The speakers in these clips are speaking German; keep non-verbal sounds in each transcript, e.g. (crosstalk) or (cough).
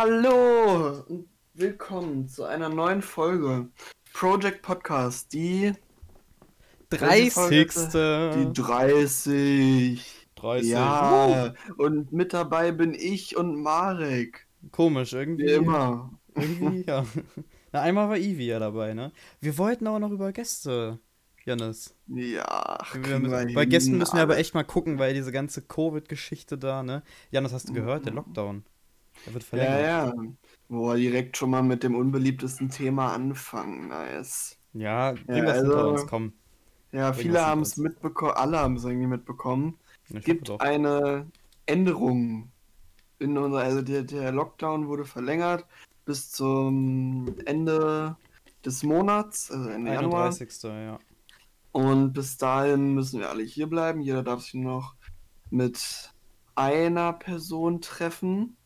Hallo und willkommen zu einer neuen Folge Project Podcast, die 30. die 30. 30. Ja, und mit dabei bin ich und Marek. Komisch, irgendwie. Wie immer. Irgendwie, ja. (laughs) Na, einmal war Ivi ja dabei, ne? Wir wollten auch noch über Gäste, Janis. Ja, müssen, bei Gästen müssen wir aber echt mal gucken, weil diese ganze Covid-Geschichte da, ne? Janis, hast du gehört? Der. Lockdown. Der wird Ja, verlängert. ja. Boah, direkt schon mal mit dem unbeliebtesten Thema anfangen. Nice. Ja, bring Ja, das hinter also- uns, komm. Ja, Bring viele haben es mitbekommen, alle haben es irgendwie mitbekommen. Hoffe gibt doch. eine Änderung in unserer, also der, der Lockdown wurde verlängert bis zum Ende des Monats, also Ende Januar. 31. Ja. Und bis dahin müssen wir alle hier bleiben. Jeder darf sich nur noch mit einer Person treffen.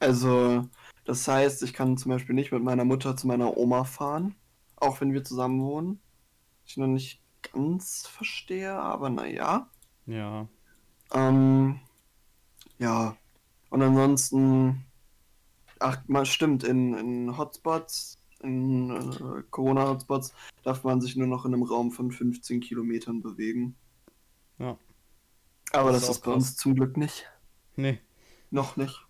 Also, das heißt, ich kann zum Beispiel nicht mit meiner Mutter zu meiner Oma fahren, auch wenn wir zusammen wohnen. Ich noch nicht ganz verstehe, aber naja. Ja. Ähm, ja. Und ansonsten, ach, man stimmt, in, in Hotspots, in äh, Corona-Hotspots, darf man sich nur noch in einem Raum von 15 Kilometern bewegen. Ja. Aber Das das, ist bei uns zum Glück nicht. Nee. Noch nicht.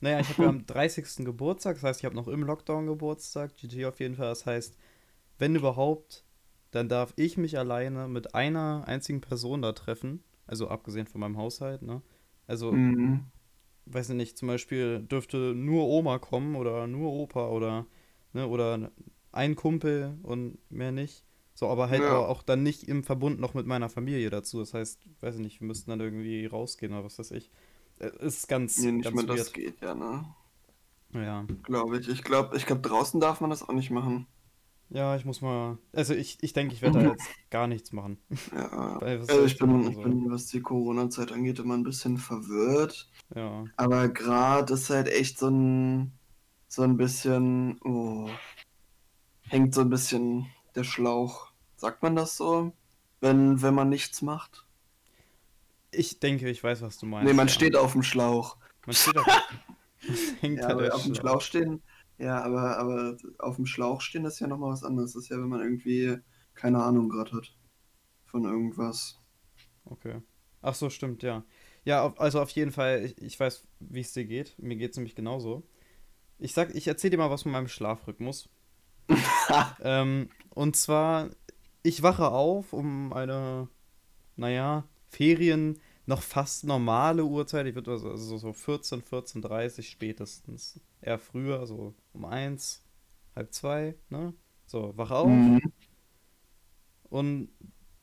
Naja, ich habe ja am 30. Geburtstag, das heißt, ich habe noch im Lockdown Geburtstag, GG auf jeden Fall. Das heißt, wenn überhaupt, dann darf ich mich alleine mit einer einzigen Person da treffen. Also abgesehen von meinem Haushalt, ne? Also, Mhm. weiß ich nicht, zum Beispiel dürfte nur Oma kommen oder nur Opa oder, ne, oder ein Kumpel und mehr nicht. So, aber halt Ja. auch, auch dann nicht im Verbund noch mit meiner Familie dazu. Das heißt, weiß ich nicht, wir müssten dann irgendwie rausgehen oder was weiß ich. Ist ganz, Nee, nicht ganz mal das geht ja, ne? Ja. Glaube ich. Ich glaube, ich glaube, draußen darf man das auch nicht machen. Ja, ich muss mal. Also ich, ich denke, ich werde da jetzt gar nichts machen. Ja. (laughs) Also ich bin, ich bin, was die Corona-Zeit angeht, immer ein bisschen verwirrt. Ja. Aber gerade ist halt echt so ein, so ein bisschen, oh, hängt so ein bisschen der Schlauch. Sagt man das so? Wenn, wenn man nichts macht? Ich denke, ich weiß, was du meinst. Nee, man ja. steht auf dem Schlauch. Man steht auf. (laughs) hängt Ja, der auf dem Schlauch. Schlauch stehen, ja, aber, aber auf dem Schlauch stehen ist ja nochmal was anderes. Das ist ja, wenn man irgendwie keine Ahnung gerade hat von irgendwas. Okay. Ach so, stimmt, ja. Ja, auf, also auf jeden Fall, ich, ich weiß, wie es dir geht. Mir geht es nämlich genauso. Ich sag, ich erzähl dir mal was von meinem Schlafrhythmus. (laughs) ähm, und zwar, ich wache auf um eine, naja, Ferien noch fast normale Uhrzeit. Ich würde also, also so 14, 14.30 spätestens. Eher früher, so um eins, halb zwei, ne? So, wache auf. Mhm. Und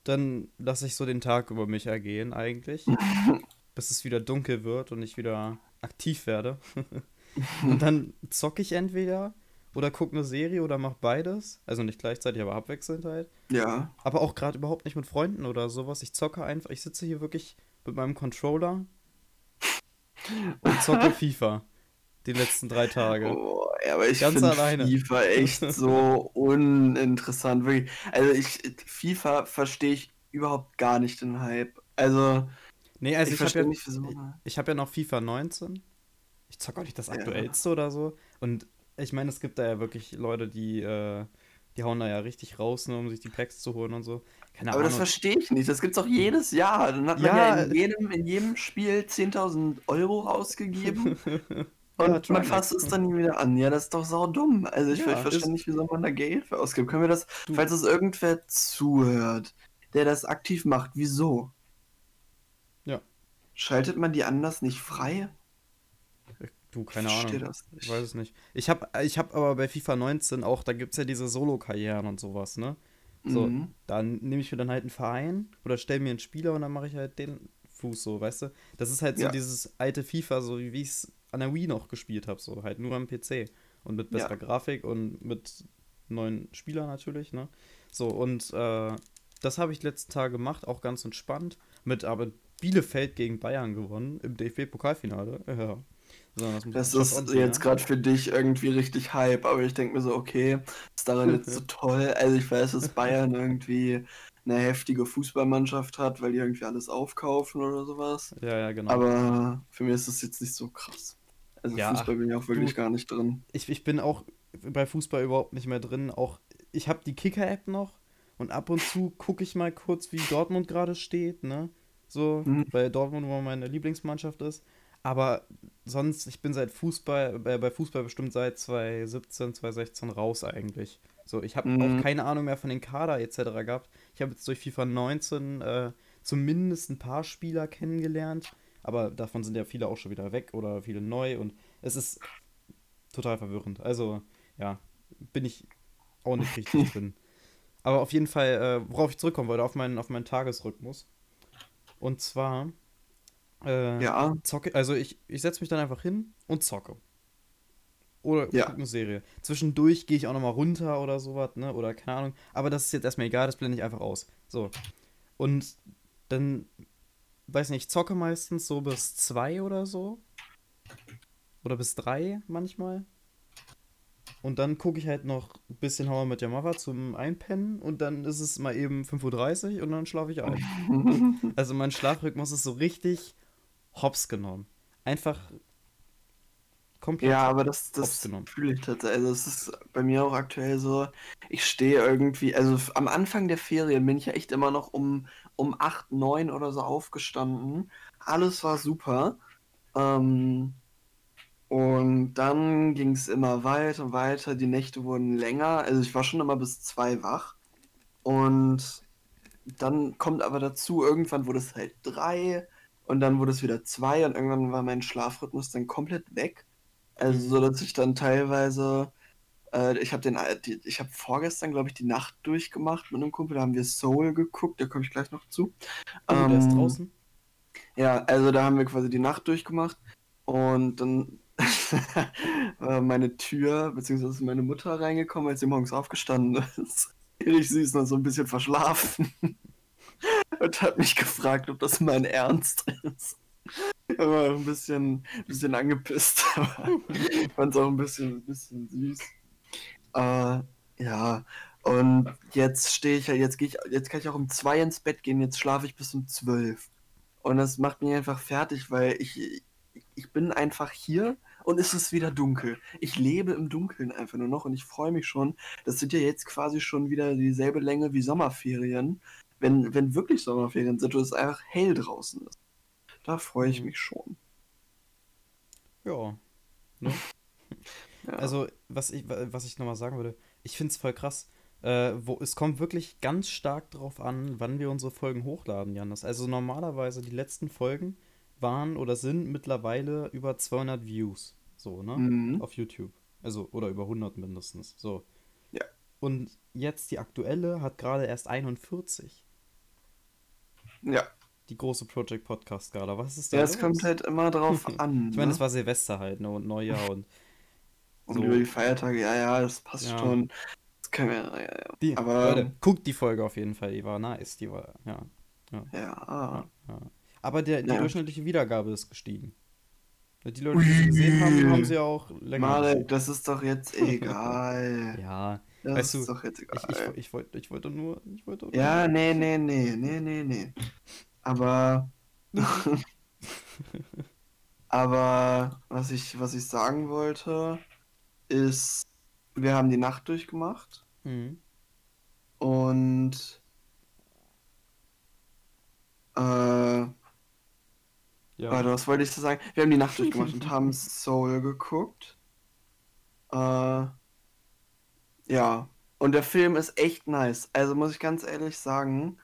dann lasse ich so den Tag über mich ergehen eigentlich, (laughs) bis es wieder dunkel wird und ich wieder aktiv werde. (laughs) und dann zocke ich entweder oder gucke eine Serie oder mache beides. Also nicht gleichzeitig, aber abwechselnd halt. Ja. Aber auch gerade überhaupt nicht mit Freunden oder sowas. Ich zocke einfach, ich sitze hier wirklich mit meinem Controller und zocke (laughs) FIFA. Die letzten drei Tage. Oh, ja, aber ich Ganz finde alleine. FIFA echt (laughs) so uninteressant. Wirklich. Also ich FIFA verstehe ich überhaupt gar nicht den Hype. Also, Nee, also ich, ich, habe verstehe ja, nicht, wieso. ich hab ja noch FIFA 19. Ich zocke auch nicht das Ja. aktuellste oder so. Und ich meine, es gibt da ja wirklich Leute, die, äh, die hauen da ja richtig raus, ne, um sich die Packs zu holen und so. Keine Aber das Ahnung. verstehe ich nicht. Das gibt's auch jedes Jahr. Dann hat man Ja. ja in jedem, in jedem Spiel 10.000 Euro rausgegeben (laughs) Ja, und man Trimax. fasst es dann nie wieder an. Ja, das ist doch saudumm. Also ich, Ja, ich verstehe nicht, wieso man da Geld für ausgibt. Können wir das, Du- falls es irgendwer zuhört, der das aktiv macht, wieso? Ja. Schaltet man die anders nicht frei? Du, keine ich Ahnung. das Ich nicht. weiß es nicht. Ich habe ich hab aber bei FIFA 19 auch, da gibt es ja diese Solo-Karrieren und sowas, ne? So, Mhm. dann nehme ich mir dann halt einen Verein oder stelle mir einen Spieler und dann mache ich halt den Fuß so, weißt du? Das ist halt so Ja. dieses alte FIFA, so wie ich es an der Wii noch gespielt habe, so halt nur am PC und mit besserer Ja. Grafik und mit neuen Spielern natürlich, ne? So, und äh, das habe ich letzten Tage gemacht, auch ganz entspannt, mit aber Bielefeld gegen Bayern gewonnen im DFB-Pokalfinale. (laughs) Ja. Das Das ist ordentlich, jetzt ne? gerade für dich irgendwie richtig Hype, aber ich denke mir so, okay, ist daran jetzt so (laughs) toll. Also ich weiß, dass Bayern irgendwie eine heftige Fußballmannschaft hat, weil die irgendwie alles aufkaufen oder sowas. Ja, ja, genau. Aber für mich ist das jetzt nicht so krass. Also Ja, Fußball bin ich auch wirklich du- gar nicht drin. Ich, ich bin auch bei Fußball überhaupt nicht mehr drin. Auch ich habe die Kicker-App noch und ab und zu gucke ich mal kurz, wie Dortmund gerade steht, ne? So, Mhm. weil Dortmund immer meine Lieblingsmannschaft ist. Aber sonst, ich bin seit Fußball, äh, bei Fußball bestimmt seit 2017, 2016 raus eigentlich. So, ich habe Mhm. auch keine Ahnung mehr von den Kader etc. gehabt. Ich habe jetzt durch FIFA 19 äh, zumindest ein paar Spieler kennengelernt, aber davon sind ja viele auch schon wieder weg oder viele neu und es ist total verwirrend. Also, ja, bin ich auch nicht richtig (laughs) drin. Aber auf jeden Fall, äh, worauf ich zurückkommen wollte, auf meinen, auf meinen Tagesrhythmus. Und zwar äh, Ja, zocke, also ich, ich setze mich dann einfach hin und zocke. Oder Ja. gucke eine Serie. Zwischendurch gehe ich auch nochmal runter oder sowas, ne? Oder keine Ahnung. Aber das ist jetzt erstmal egal, das blende ich einfach aus. So. Und dann, weiß nicht, ich zocke meistens so bis zwei oder so. Oder bis drei manchmal. Und dann gucke ich halt noch ein bisschen Met Your Mother zum Einpennen und dann ist es mal eben 5.30 Uhr und dann schlafe ich ein. (laughs) Also mein Schlafrhythmus ist so richtig hops genommen. Einfach komplett. ja, aber das, das fühle ich tatsächlich. Also es ist bei mir auch aktuell so, ich stehe irgendwie, also am Anfang der Ferien bin ich ja echt immer noch um, um 8, 9 oder so aufgestanden. Alles war super. Ähm, und dann ging es immer weiter und weiter. Die Nächte wurden länger. Also ich war schon immer bis zwei wach. Und dann kommt aber dazu, irgendwann wurde es halt drei und dann wurde es wieder zwei und irgendwann war mein Schlafrhythmus dann komplett weg. Also Mhm. so, dass ich dann teilweise, äh, ich habe den, die, ich habe vorgestern, glaube ich, die Nacht durchgemacht mit einem Kumpel, da haben wir Soul geguckt, da komme ich gleich noch zu. Oh, der ist Ähm, draußen. ja, also da haben wir quasi die Nacht durchgemacht und dann (laughs) war meine Tür, beziehungsweise meine Mutter reingekommen, als sie morgens aufgestanden (laughs) ist. Richtig süß, noch so ein bisschen verschlafen. Und hat mich gefragt, ob das mein Ernst ist. War ein bisschen, bisschen angepisst, (laughs) aber ich fand es auch ein bisschen, bisschen süß. Äh, ja, und jetzt stehe ich ja, jetzt jetzt kann ich auch um zwei ins Bett gehen, jetzt schlafe ich bis um zwölf. Und das macht mich einfach fertig, weil ich, ich bin einfach hier und es ist wieder dunkel. Ich lebe im Dunkeln einfach nur noch und ich freue mich schon. Das sind ja jetzt quasi schon wieder dieselbe Länge wie Sommerferien. Wenn, wenn wirklich Sommerferien sind und es einfach hell draußen ist. Da freue ich Mhm. mich schon. Ja. Ne? (laughs) Ja. Also, was ich, was ich nochmal sagen würde, ich finde es voll krass. Äh, wo, es kommt wirklich ganz stark drauf an, wann wir unsere Folgen hochladen, Janis. Also normalerweise die letzten Folgen waren oder sind mittlerweile über 200 Views. So, ne? Mhm. Auf YouTube. Also, oder über 100 mindestens. So. Ja. Und jetzt die aktuelle hat gerade erst 41. Ja, Die große Project Podcast Skala. Was ist da ja es kommt halt immer drauf (laughs) an. Ich meine, es ne? war Silvester halt, ne? Und Neujahr und Und so. über die Feiertage, ja, ja, das passt Ja. schon. Das können wir, ja, ja. Die, Aber- Leute, guckt die Folge auf jeden Fall, die war nice, die war, ja. Ja, ja, ja. Aber der, die durchschnittliche Wiedergabe ist gestiegen. Die Leute, die sie gesehen haben, haben sie auch länger Marek, gesehen. das ist doch jetzt (laughs) egal. Ja, Das weißt ist du, doch jetzt ich, egal. ich, ich, wollte, ich wollte nur, ich wollte nur. Ja, nee, nee, nee, nee, nee, nee. Aber. (laughs) aber was ich, was ich sagen wollte, ist, wir haben die Nacht durchgemacht Mhm. und äh, Ja. Warte, was wollte ich so sagen? Wir haben die Nacht durchgemacht (laughs) und haben Soul geguckt. Äh, ja. Und der Film ist echt nice. Also muss ich ganz ehrlich sagen,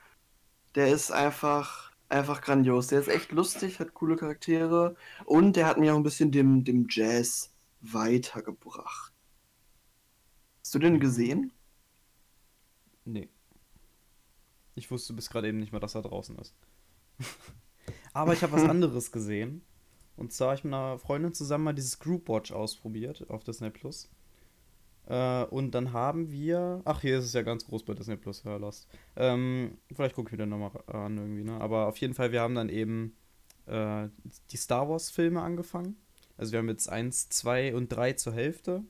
der ist einfach, einfach grandios. Der ist echt lustig, hat coole Charaktere und der hat mich auch ein bisschen dem, dem Jazz weitergebracht. Hast du den gesehen? Nee. Ich wusste bis gerade eben nicht mal, dass er draußen ist. (laughs) Aber ich habe was (laughs) anderes gesehen. Und zwar habe ich mit einer Freundin zusammen mal dieses Group Watch ausprobiert auf Disney Plus. Äh, und dann haben wir. Ach, hier ist es ja ganz groß bei Disney Plus, hör Lost. Ähm, vielleicht gucke ich mir den nochmal an irgendwie, ne? Aber auf jeden Fall, wir haben dann eben äh, die Star Wars-Filme angefangen. Also wir haben jetzt 1, 2 und 3 zur Hälfte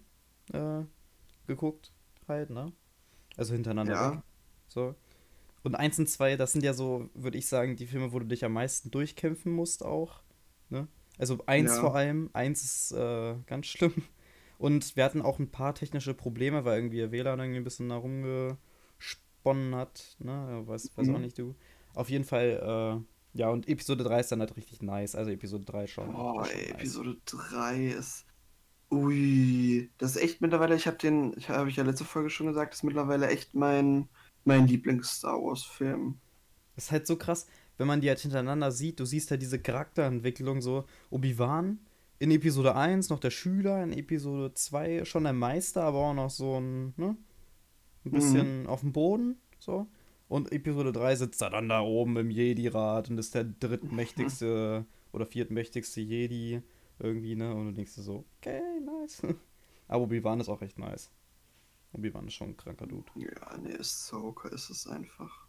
äh, geguckt, halt, ne? Also hintereinander Ja. weg. So. Und 1 und 2, das sind ja so, würde ich sagen, die Filme, wo du dich am meisten durchkämpfen musst auch. Ne? Also eins Ja. vor allem, eins ist äh, ganz schlimm. Und wir hatten auch ein paar technische Probleme, weil irgendwie ihr WLAN irgendwie ein bisschen da rumgesponnen hat. Ne? Weiß, weiß auch Mhm. nicht du. Auf jeden Fall, äh, ja, und Episode 3 ist dann halt richtig nice. Also Episode 3 schon. Schon ey, nice. Episode 3 ist. Ui, das ist echt mittlerweile, ich habe den, ich habe ich ja letzte Folge schon gesagt, das ist mittlerweile echt mein, mein Lieblings-Star Wars-Film. Das ist halt so krass, wenn man die halt hintereinander sieht. Du siehst halt diese Charakterentwicklung, so Obi-Wan in Episode 1 noch der Schüler, in Episode 2 schon der Meister, aber auch noch so ein, ne? Ein bisschen auf dem Boden, so. Und Episode 3 sitzt er dann da oben im Jedi-Rat und ist der drittmächtigste (laughs) oder viertmächtigste Jedi irgendwie, ne? Und du denkst dir so, okay, nice. (laughs) Aber Obi-Wan ist auch echt nice. Obi-Wan ist schon ein kranker Dude. Ja, nee, Ahsoka ist es einfach.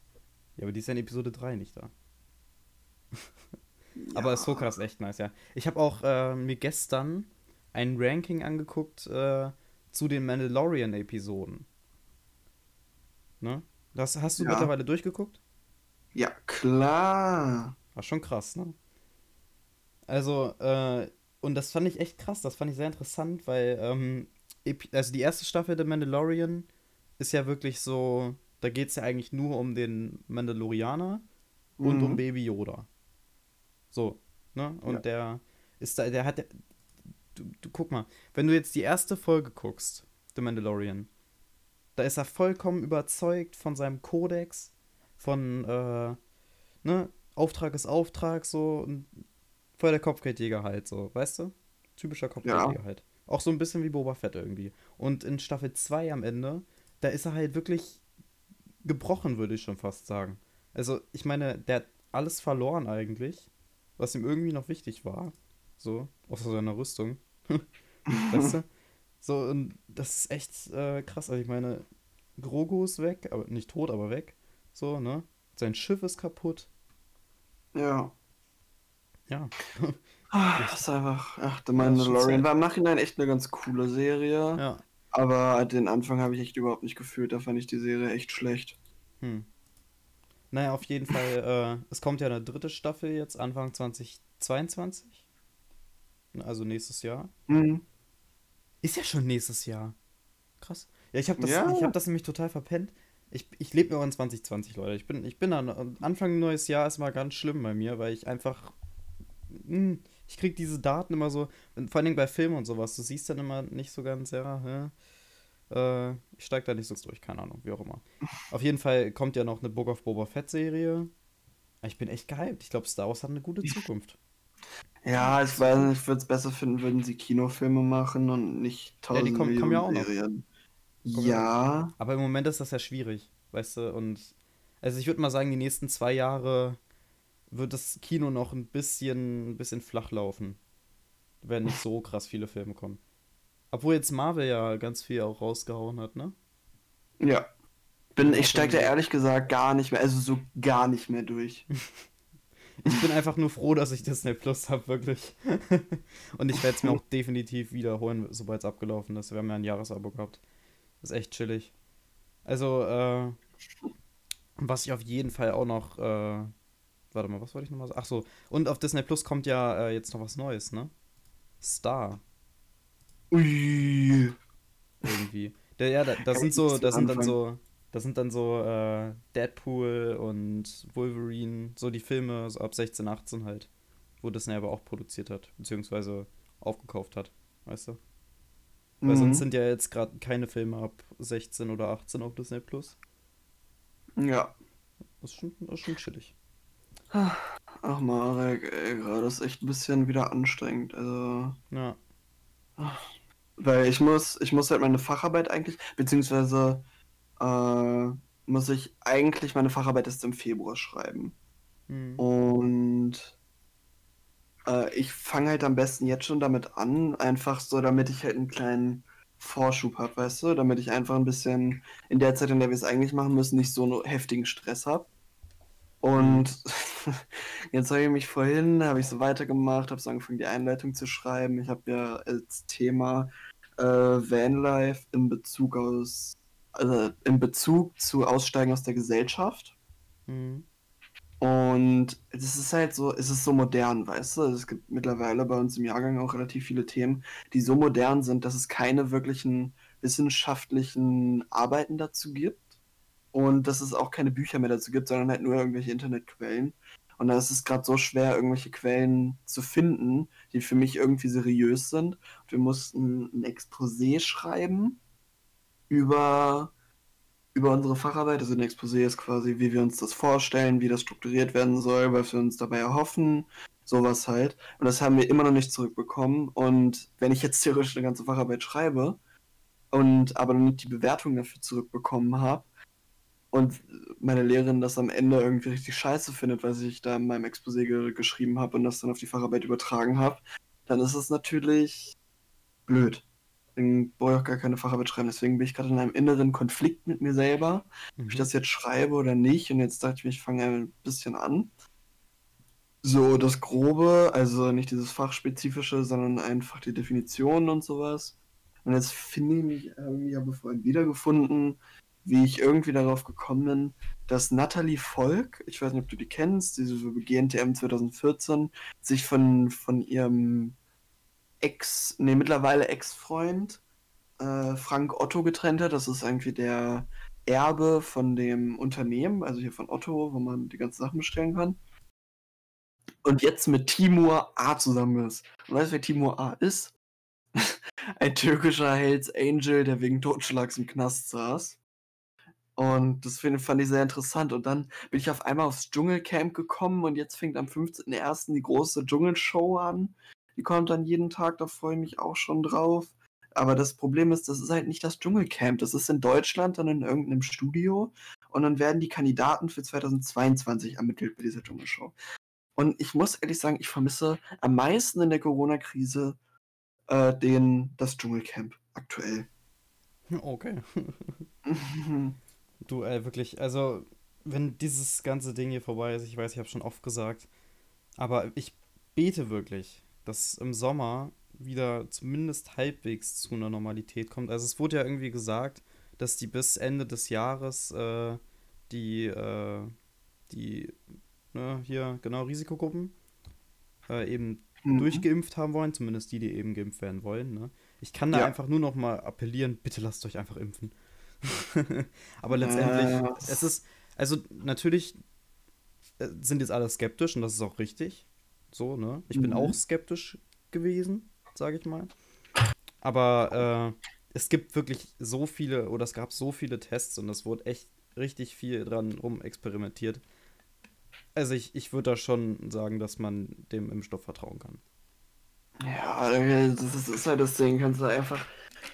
Ja, aber die ist ja in Episode 3 nicht da. (laughs) Ja. Aber ist echt nice, ja. Ich habe auch äh, mir gestern ein Ranking angeguckt äh, zu den Mandalorian-Episoden. Ne? Das hast du Ja. mittlerweile durchgeguckt? Ja, klar. War schon krass, ne? Also, äh, und das fand ich echt krass, das fand ich sehr interessant, weil, ähm, also die erste Staffel der Mandalorian ist ja wirklich so, da geht es ja eigentlich nur um den Mandalorianer und um Mhm. Baby Yoda. So, ne? Und Ja. der ist da, der hat, du, du guck mal, wenn du jetzt die erste Folge guckst, The Mandalorian, da ist er vollkommen überzeugt von seinem Kodex, von, äh, ne, Auftrag ist Auftrag, so, und voll der Kopfgeldjäger halt, so, weißt du? Typischer Kopfgeldjäger halt. Auch so ein bisschen wie Boba Fett irgendwie. Und in Staffel 2 am Ende, da ist er halt wirklich gebrochen, würde ich schon fast sagen. Also, ich meine, der hat alles verloren eigentlich, was ihm irgendwie noch wichtig war. So, außer seiner Rüstung. (laughs) weißt du? So, und das ist echt äh, krass. Also, ich meine, Grogu ist weg, aber nicht tot, aber weg. So, ne? Sein Schiff ist kaputt. Ja. Ja. Ah, Das ist einfach, ach, The Mandalorian sad. war im Nachhinein echt eine ganz coole Serie. Ja. Aber den Anfang habe ich echt überhaupt nicht gefühlt. Da fand ich die Serie echt schlecht. Hm. Naja, auf jeden Fall, äh, es kommt ja eine dritte Staffel jetzt Anfang 2022. Also nächstes Jahr. Mhm. Ist ja schon nächstes Jahr. Krass. Ja, ich habe das, Ja. ich hab das nämlich total verpennt. Ich, ich lebe nur in 2020, Leute. Ich bin, ich bin an, Anfang neues Jahr ist mal ganz schlimm bei mir, weil ich einfach. Mh, ich krieg diese Daten immer so, vor allen Dingen bei Filmen und sowas. Du siehst dann immer nicht so ganz, ja, hä? Äh, ich steig da nicht so durch, keine Ahnung, wie auch immer. Auf jeden Fall kommt ja noch eine Book of Boba Fett Serie. Ich bin echt gehypt. Ich glaube, Star Wars hat eine gute Zukunft. Ja, ich weiß nicht, ich würde es besser finden, würden sie Kinofilme machen und nicht Ja, die tausend kommen- kommen ja auch noch. Serien. Kommen ja Ja, Aber im Moment ist das ja schwierig, weißt du? Und also ich würde mal sagen, die nächsten zwei Jahre wird das Kino noch ein bisschen, ein bisschen flach laufen. Wenn nicht so krass viele Filme kommen. Obwohl jetzt Marvel ja ganz viel auch rausgehauen hat, ne? ja. Bin, ich steige da ehrlich gesagt gar nicht mehr, also so gar nicht mehr durch. (laughs) Ich bin einfach nur froh, dass ich Disney Plus habe, wirklich. (laughs) Und ich werde es mir auch (laughs) definitiv wiederholen, sobald es abgelaufen ist. Wir haben ja ein Jahresabo gehabt. ist echt chillig. Also, äh, was ich auf jeden Fall auch noch, äh, warte mal, was wollte ich nochmal sagen? Ach so, und auf Disney Plus kommt ja äh, jetzt noch was Neues, ne? Star, Ui. irgendwie. Der, ja, da, da sind so, da sind dann so, da sind dann so äh, Deadpool und Wolverine, so die Filme so ab 16, 18 halt, wo Disney aber auch produziert hat, beziehungsweise aufgekauft hat, weißt du? Weil Mhm. sonst sind ja jetzt gerade keine Filme ab 16 oder 18 auf Disney Plus. Ja. Das ist schon, das ist schon chillig. Ach Marek, ey, gerade ist echt ein bisschen wieder anstrengend. Also, Ja. Weil ich muss, ich muss halt meine Facharbeit eigentlich, beziehungsweise äh, muss ich eigentlich meine Facharbeit erst im Februar schreiben. Hm. Und äh, ich fange halt am besten jetzt schon damit an, einfach so, damit ich halt einen kleinen Vorschub habe, weißt du, damit ich einfach ein bisschen in der Zeit, in der wir es eigentlich machen müssen, nicht so einen heftigen Stress habe. Und (laughs) jetzt habe ich mich vorhin, habe ich so weitergemacht, habe so angefangen, die Einleitung zu schreiben. Ich habe ja als Thema äh, Vanlife in Bezug aus, also in Bezug zu Aussteigen aus der Gesellschaft. Hm. Und es ist halt so, es ist so modern, weißt du? Es gibt mittlerweile bei uns im Jahrgang auch relativ viele Themen, die so modern sind, dass es keine wirklichen wissenschaftlichen Arbeiten dazu gibt. Und dass es auch keine Bücher mehr dazu gibt, sondern halt nur irgendwelche Internetquellen. Und da ist es gerade so schwer, irgendwelche Quellen zu finden, die für mich irgendwie seriös sind. Wir mussten ein Exposé schreiben über über unsere Facharbeit. Also ein Exposé ist quasi, wie wir uns das vorstellen, wie das strukturiert werden soll, was wir uns dabei erhoffen, sowas halt. Und das haben wir immer noch nicht zurückbekommen. Und wenn ich jetzt theoretisch eine ganze Facharbeit schreibe und aber noch nicht die Bewertung dafür zurückbekommen habe und meine Lehrerin das am Ende irgendwie richtig scheiße findet, weil ich da in meinem Exposé ge geschrieben habe und das dann auf die Facharbeit übertragen habe, dann ist es natürlich blöd. Deswegen brauche ich auch gar keine Facharbeit schreiben. Deswegen bin ich gerade in einem inneren Konflikt mit mir selber, mhm. ob ich mhm. das jetzt schreibe oder nicht. Und jetzt dachte ich mir, ich fange ein bisschen an. So, das Grobe, also nicht dieses Fachspezifische, sondern einfach die Definitionen und sowas. Und jetzt finde ich mich, habe mich aber vorhin wiedergefunden, wie ich irgendwie darauf gekommen bin, dass Natalie Volk, ich weiß nicht, ob du die kennst, diese GNTM 2014, sich von, von ihrem Ex, nee, mittlerweile Ex-Freund äh, Frank Otto getrennt hat. Das ist irgendwie der Erbe von dem Unternehmen, also hier von Otto, wo man die ganzen Sachen bestellen kann. Und jetzt mit Timur A zusammen ist. Und weißt du, wer Timur A ist? (laughs) Ein türkischer Hells Angel, der wegen Totschlags im Knast saß. Und das fand ich sehr interessant. Und dann bin ich auf einmal aufs Dschungelcamp gekommen und jetzt fängt am 15.01. die große Dschungelshow an. Die kommt dann jeden Tag, da freue ich mich auch schon drauf. Aber das Problem ist, das ist halt nicht das Dschungelcamp. Das ist in Deutschland dann in irgendeinem Studio. Und dann werden die Kandidaten für 2022 ermittelt bei dieser Dschungelshow. Und ich muss ehrlich sagen, ich vermisse am meisten in der Corona-Krise äh, den, das Dschungelcamp aktuell. Okay. (laughs) du, äh, wirklich, also, wenn dieses ganze Ding hier vorbei ist, ich weiß, ich habe schon oft gesagt, aber ich bete wirklich, dass im Sommer wieder zumindest halbwegs zu einer Normalität kommt. Also es wurde ja irgendwie gesagt, dass die bis Ende des Jahres äh, die, äh, die, ne, hier, genau, Risikogruppen äh, eben mhm. durchgeimpft haben wollen, zumindest die, die eben geimpft werden wollen. Ne? Ich kann da ja. einfach nur noch mal appellieren, bitte lasst euch einfach impfen. (laughs) Aber letztendlich, es ist, also natürlich äh, sind jetzt alle skeptisch und das ist auch richtig. So, ne? Ich mhm. bin auch skeptisch gewesen, sage ich mal. Aber äh, es gibt wirklich so viele, oder es gab so viele Tests und es wurde echt richtig viel dran rum experimentiert. Also ich, ich würde da schon sagen, dass man dem Impfstoff vertrauen kann. Ja, das ist halt das Ding, kannst du einfach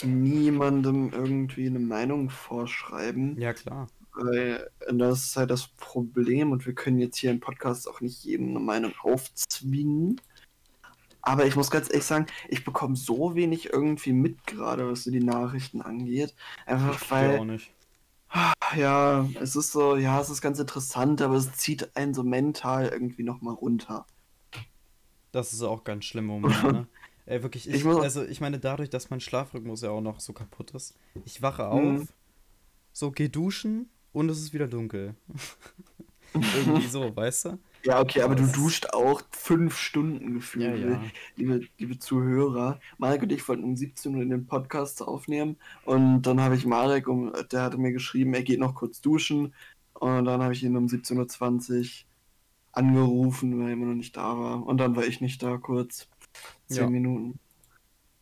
niemandem irgendwie eine Meinung vorschreiben. Ja, klar. Weil das ist halt das Problem und wir können jetzt hier im Podcast auch nicht jedem eine Meinung aufzwingen. Aber ich muss ganz ehrlich sagen, ich bekomme so wenig irgendwie mit gerade, was so die Nachrichten angeht. Einfach weil. Ich auch nicht. (sighs) Ja, es ist so, ja, es ist ganz interessant, aber es zieht einen so mental irgendwie nochmal runter. Das ist auch ganz schlimm im Moment, (laughs) ne? Ey, wirklich, ich, ich also ich meine, dadurch, dass mein Schlafrhythmus ja auch noch so kaputt ist, ich wache auf, mhm. so geh duschen, und es ist wieder dunkel. (laughs) Irgendwie so, weißt du? Ja, okay, aber du duscht auch fünf Stunden gefühlt, ja, ja. Liebe, liebe Zuhörer. Marek und ich wollten um 17 Uhr in den Podcast aufnehmen und dann habe ich Marek, um, der hatte mir geschrieben, er geht noch kurz duschen und dann habe ich ihn um 17.20 Uhr angerufen, weil er immer noch nicht da war und dann war ich nicht da kurz. Zehn ja. Minuten.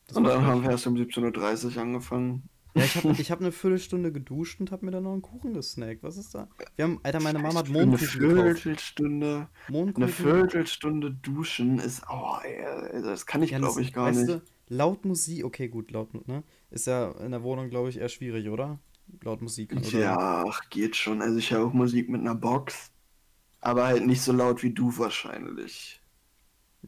Das und dann haben wir erst um 17.30 Uhr angefangen. Ja, ich habe (laughs) ich hab eine Viertelstunde geduscht und habe mir dann noch einen Kuchen gesnackt. Was ist da? Wir haben, Alter, meine Mama hat Mondkuchen Eine Viertelstunde, Mondkuchen. eine Viertelstunde duschen ist, oh, ey, das kann ich, ja, glaube ich, gar weißt nicht. Du, laut Musik, okay, gut, laut, ne? Ist ja in der Wohnung, glaube ich, eher schwierig, oder? Laut Musik. Oder? Ja, ach, geht schon. Also ich höre auch Musik mit einer Box, aber halt nicht so laut wie du wahrscheinlich.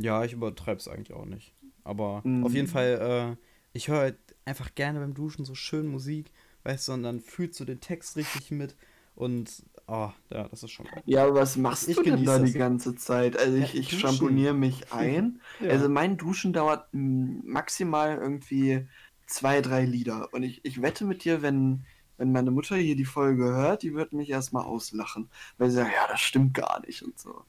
Ja, ich übertreibe es eigentlich auch nicht. Aber mhm. auf jeden Fall, äh, ich höre halt einfach gerne beim Duschen so schön Musik, weißt du, und dann fühlst du den Text richtig mit und oh, ja, das ist schon geil. Ja, aber was machst ich du denn da die ganze Zeit? Also ich, ja, ich schamponiere mich (laughs) ein. ja. Also mein Duschen dauert maximal irgendwie zwei, drei Lieder. Und ich, ich wette mit dir, wenn, wenn meine Mutter hier die Folge hört, die wird mich erstmal auslachen. Weil sie sagt, ja, das stimmt gar nicht und so.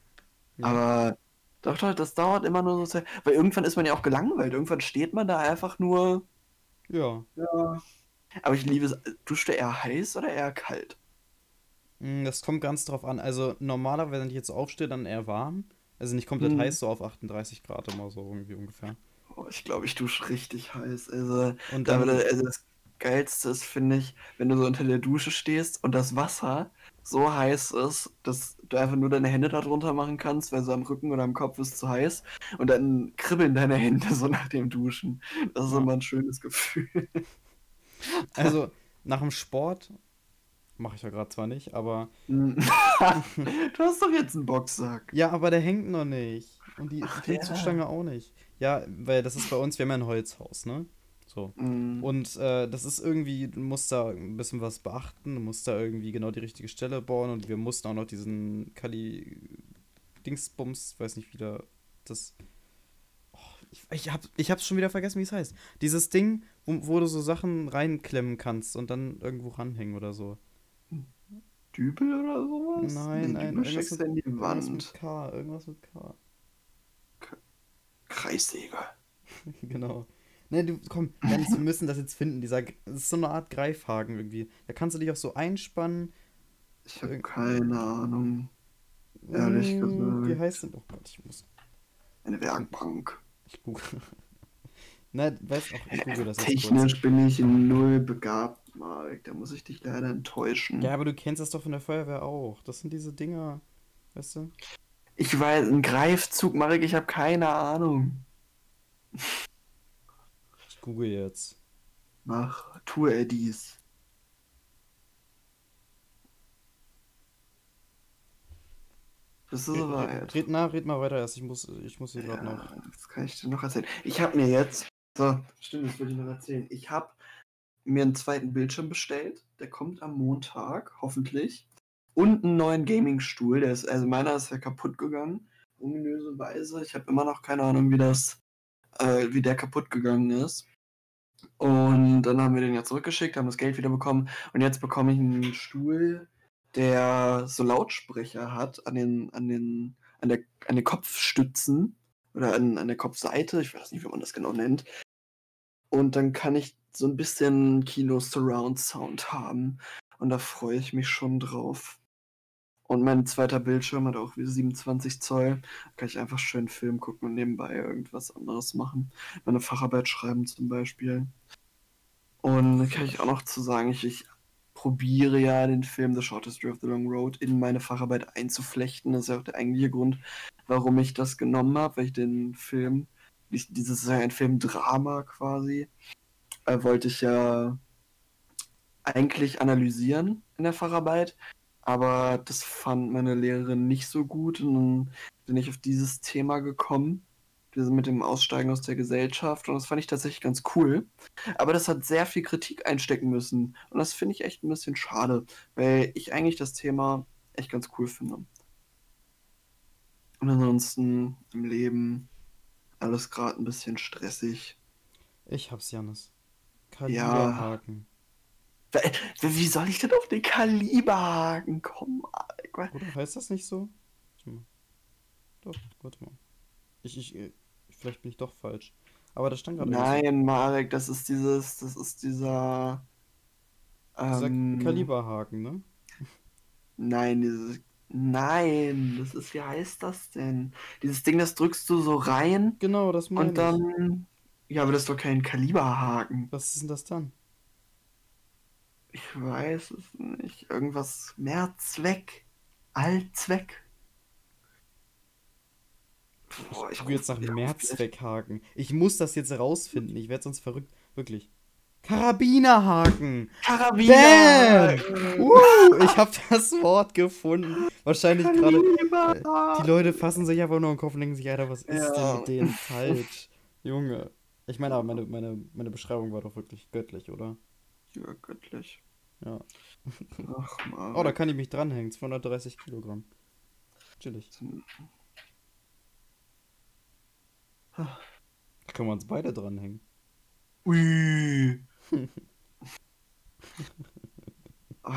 Ja. Aber doch, doch, das dauert immer nur so sehr. Weil irgendwann ist man ja auch gelangweilt. Irgendwann steht man da einfach nur. Ja. Ja. Aber ich liebe es. Duscht du eher heiß oder eher kalt? Mm, Das kommt ganz drauf an. Also normalerweise, wenn ich jetzt aufstehe, dann eher warm. Also nicht komplett Hm. heiß, so auf 38 Grad immer so irgendwie ungefähr. Oh, ich glaube, ich dusche richtig heiß. Also, Und da dann, würde, also das Geilste ist, finde ich, wenn du so unter der Dusche stehst und das Wasser so heiß ist, dass du einfach nur deine Hände da drunter machen kannst, weil so am Rücken oder am Kopf ist zu heiß. Und dann kribbeln deine Hände so nach dem Duschen. Das ist Ja. immer ein schönes Gefühl. (laughs) also nach dem Sport, mache ich ja gerade zwar nicht, aber (laughs) du hast doch jetzt einen Boxsack. ja, aber der hängt noch nicht. Und die Ach, Klimmzugstange auch nicht. Ja, weil das ist bei uns, wir haben ja ein Holzhaus, ne? So. Mm. Und äh, das ist irgendwie, du musst da ein bisschen was beachten, du musst da irgendwie genau die richtige Stelle bauen und wir mussten auch noch diesen Kali Dingsbums, weiß nicht wieder, das. Oh, ich, ich, hab, ich hab's schon wieder vergessen, wie es heißt. Dieses Ding, wo, wo du so Sachen reinklemmen kannst und dann irgendwo ranhängen oder so. Dübel oder sowas? Nein, Nee, nein, Dübel steckst du in die irgendwas mit Wand. K, irgendwas mit K. Kreissäge. (laughs) genau. Ne, du, komm, Dennis, wir müssen das jetzt finden. Dieser, das ist so eine Art Greifhaken irgendwie. Da kannst du dich auch so einspannen. Ich habe keine Ahnung. Ehrlich Mm, Wie gesagt. heißt denn? Oh Gott, ich muss. Eine Werkbank. Ich google. (laughs) Nein, weiß auch, ich google das jetzt kurz. Technisch bin ich null begabt, Marek. Da muss ich dich leider enttäuschen. Ja, aber du kennst das doch von der Feuerwehr auch. Das sind diese Dinger, weißt du? Ich weiß, ein Greifzug, Marek, ich habe keine Ahnung. Ich google jetzt. Mach, tue er dies. Bist du Red, soweit? red, na, red mal weiter erst. Ich muss, ich muss hier gerade noch. Ja, das kann ich dir noch erzählen. Ich habe mir jetzt, so, stimmt, das wollte ich noch erzählen. Ich habe mir einen zweiten Bildschirm bestellt. Der kommt am Montag, hoffentlich. Und einen neuen Gaming-Stuhl. Der ist, also meiner ist ja kaputt gegangen. Ominöserweise. Ich habe immer noch keine Ahnung, wie das, äh, wie der kaputt gegangen ist. Und dann haben wir den ja zurückgeschickt, haben das Geld wieder bekommen. Und jetzt bekomme ich einen Stuhl, der so Lautsprecher hat an den, an den, an der, an den Kopfstützen oder an, an der Kopfseite. Ich weiß nicht, wie man das genau nennt. Und dann kann ich so ein bisschen Kino-Surround-Sound haben. Und da freue ich mich schon drauf. Und mein zweiter Bildschirm hat auch wieder 27 Zoll. Da kann ich einfach schön Film gucken und nebenbei irgendwas anderes machen. Meine Facharbeit schreiben zum Beispiel. Und dann kann ich auch noch zu sagen, ich, ich probiere ja den Film The Short History of the Long Road in meine Facharbeit einzuflechten. Das ist ja auch der eigentliche Grund, warum ich das genommen habe, weil ich den Film, dieses ist ja ein Filmdrama quasi, äh, wollte ich ja eigentlich analysieren in der Facharbeit, aber das fand meine Lehrerin nicht so gut und dann bin ich auf dieses Thema gekommen, dieses mit dem Aussteigen aus der Gesellschaft und das fand ich tatsächlich ganz cool. Aber das hat sehr viel Kritik einstecken müssen und das finde ich echt ein bisschen schade, weil ich eigentlich das Thema echt ganz cool finde. Und ansonsten im Leben alles gerade ein bisschen stressig. Ich hab's, Janis. Ja. Kaliberhaken. Weil- Wie soll ich denn auf den Kaliberhaken kommen? Oder heißt das nicht so? Warte mal. Doch, warte mal. Ich, ich, äh, vielleicht bin ich doch falsch. Aber das stand gerade irgendwie Nein, Marek, das ist dieses, das ist dieser. Dieser Ähm, Kaliberhaken, ne? Nein, dieses. Nein, das ist, wie heißt das denn? Dieses Ding, das drückst du so rein Genau, das meine und dann. Ja, aber das ist doch kein Kaliberhaken. Was ist denn das dann? Ich weiß es nicht. Irgendwas Mehrzweck. Allzweck. Boah, Ich gucke jetzt nach Mehrzweckhaken. Ich muss das jetzt rausfinden. Ich werde sonst verrückt. Wirklich. Karabinerhaken! Karabiner! Uh, ich habe das Wort gefunden. Wahrscheinlich gerade. Die Leute fassen sich einfach nur im Kopf und denken sich, Alter, was ist Ja. denn mit denen falsch? Junge. Ich meine, aber meine, meine, meine Beschreibung war doch wirklich göttlich, oder? Ja, göttlich. Ja. Ach man. Oh, da kann ich mich dranhängen. 230 Kilogramm. Chillig. Da können wir uns beide dranhängen. Ui. (laughs)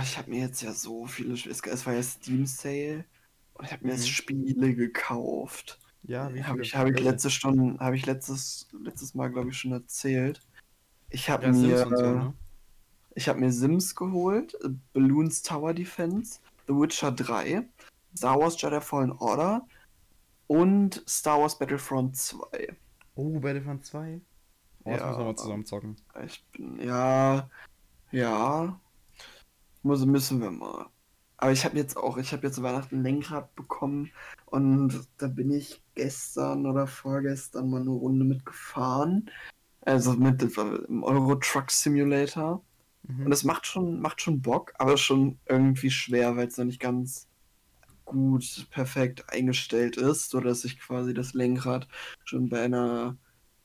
ich habe mir jetzt ja so viele Spiele. Es war ja Steam Sale und ich habe mir Mhm. jetzt Spiele gekauft. Ja, wie Habe ich, hab ich letzte Stunde, habe ich letztes, letztes Mal, glaube ich, schon erzählt. Ich habe Ja, mir, und so, ne? Ich habe mir Sims geholt, Balloons Tower Defense, The Witcher 3, Star Wars Jedi Fallen Order und Star Wars Battlefront 2. Oh, Battlefront 2. Oh, das Ja. müssen wir mal zusammen zocken. Ich bin, ja, ja, muss, müssen wir mal. Aber ich habe jetzt auch, ich habe jetzt Weihnachten ein Lenkrad bekommen und da bin ich gestern oder vorgestern mal eine Runde mitgefahren. Also mit im Euro Truck Simulator. Mhm. Und es macht schon, macht schon Bock, aber schon irgendwie schwer, weil es noch nicht ganz gut, perfekt eingestellt ist, sodass sich quasi das Lenkrad schon bei einer.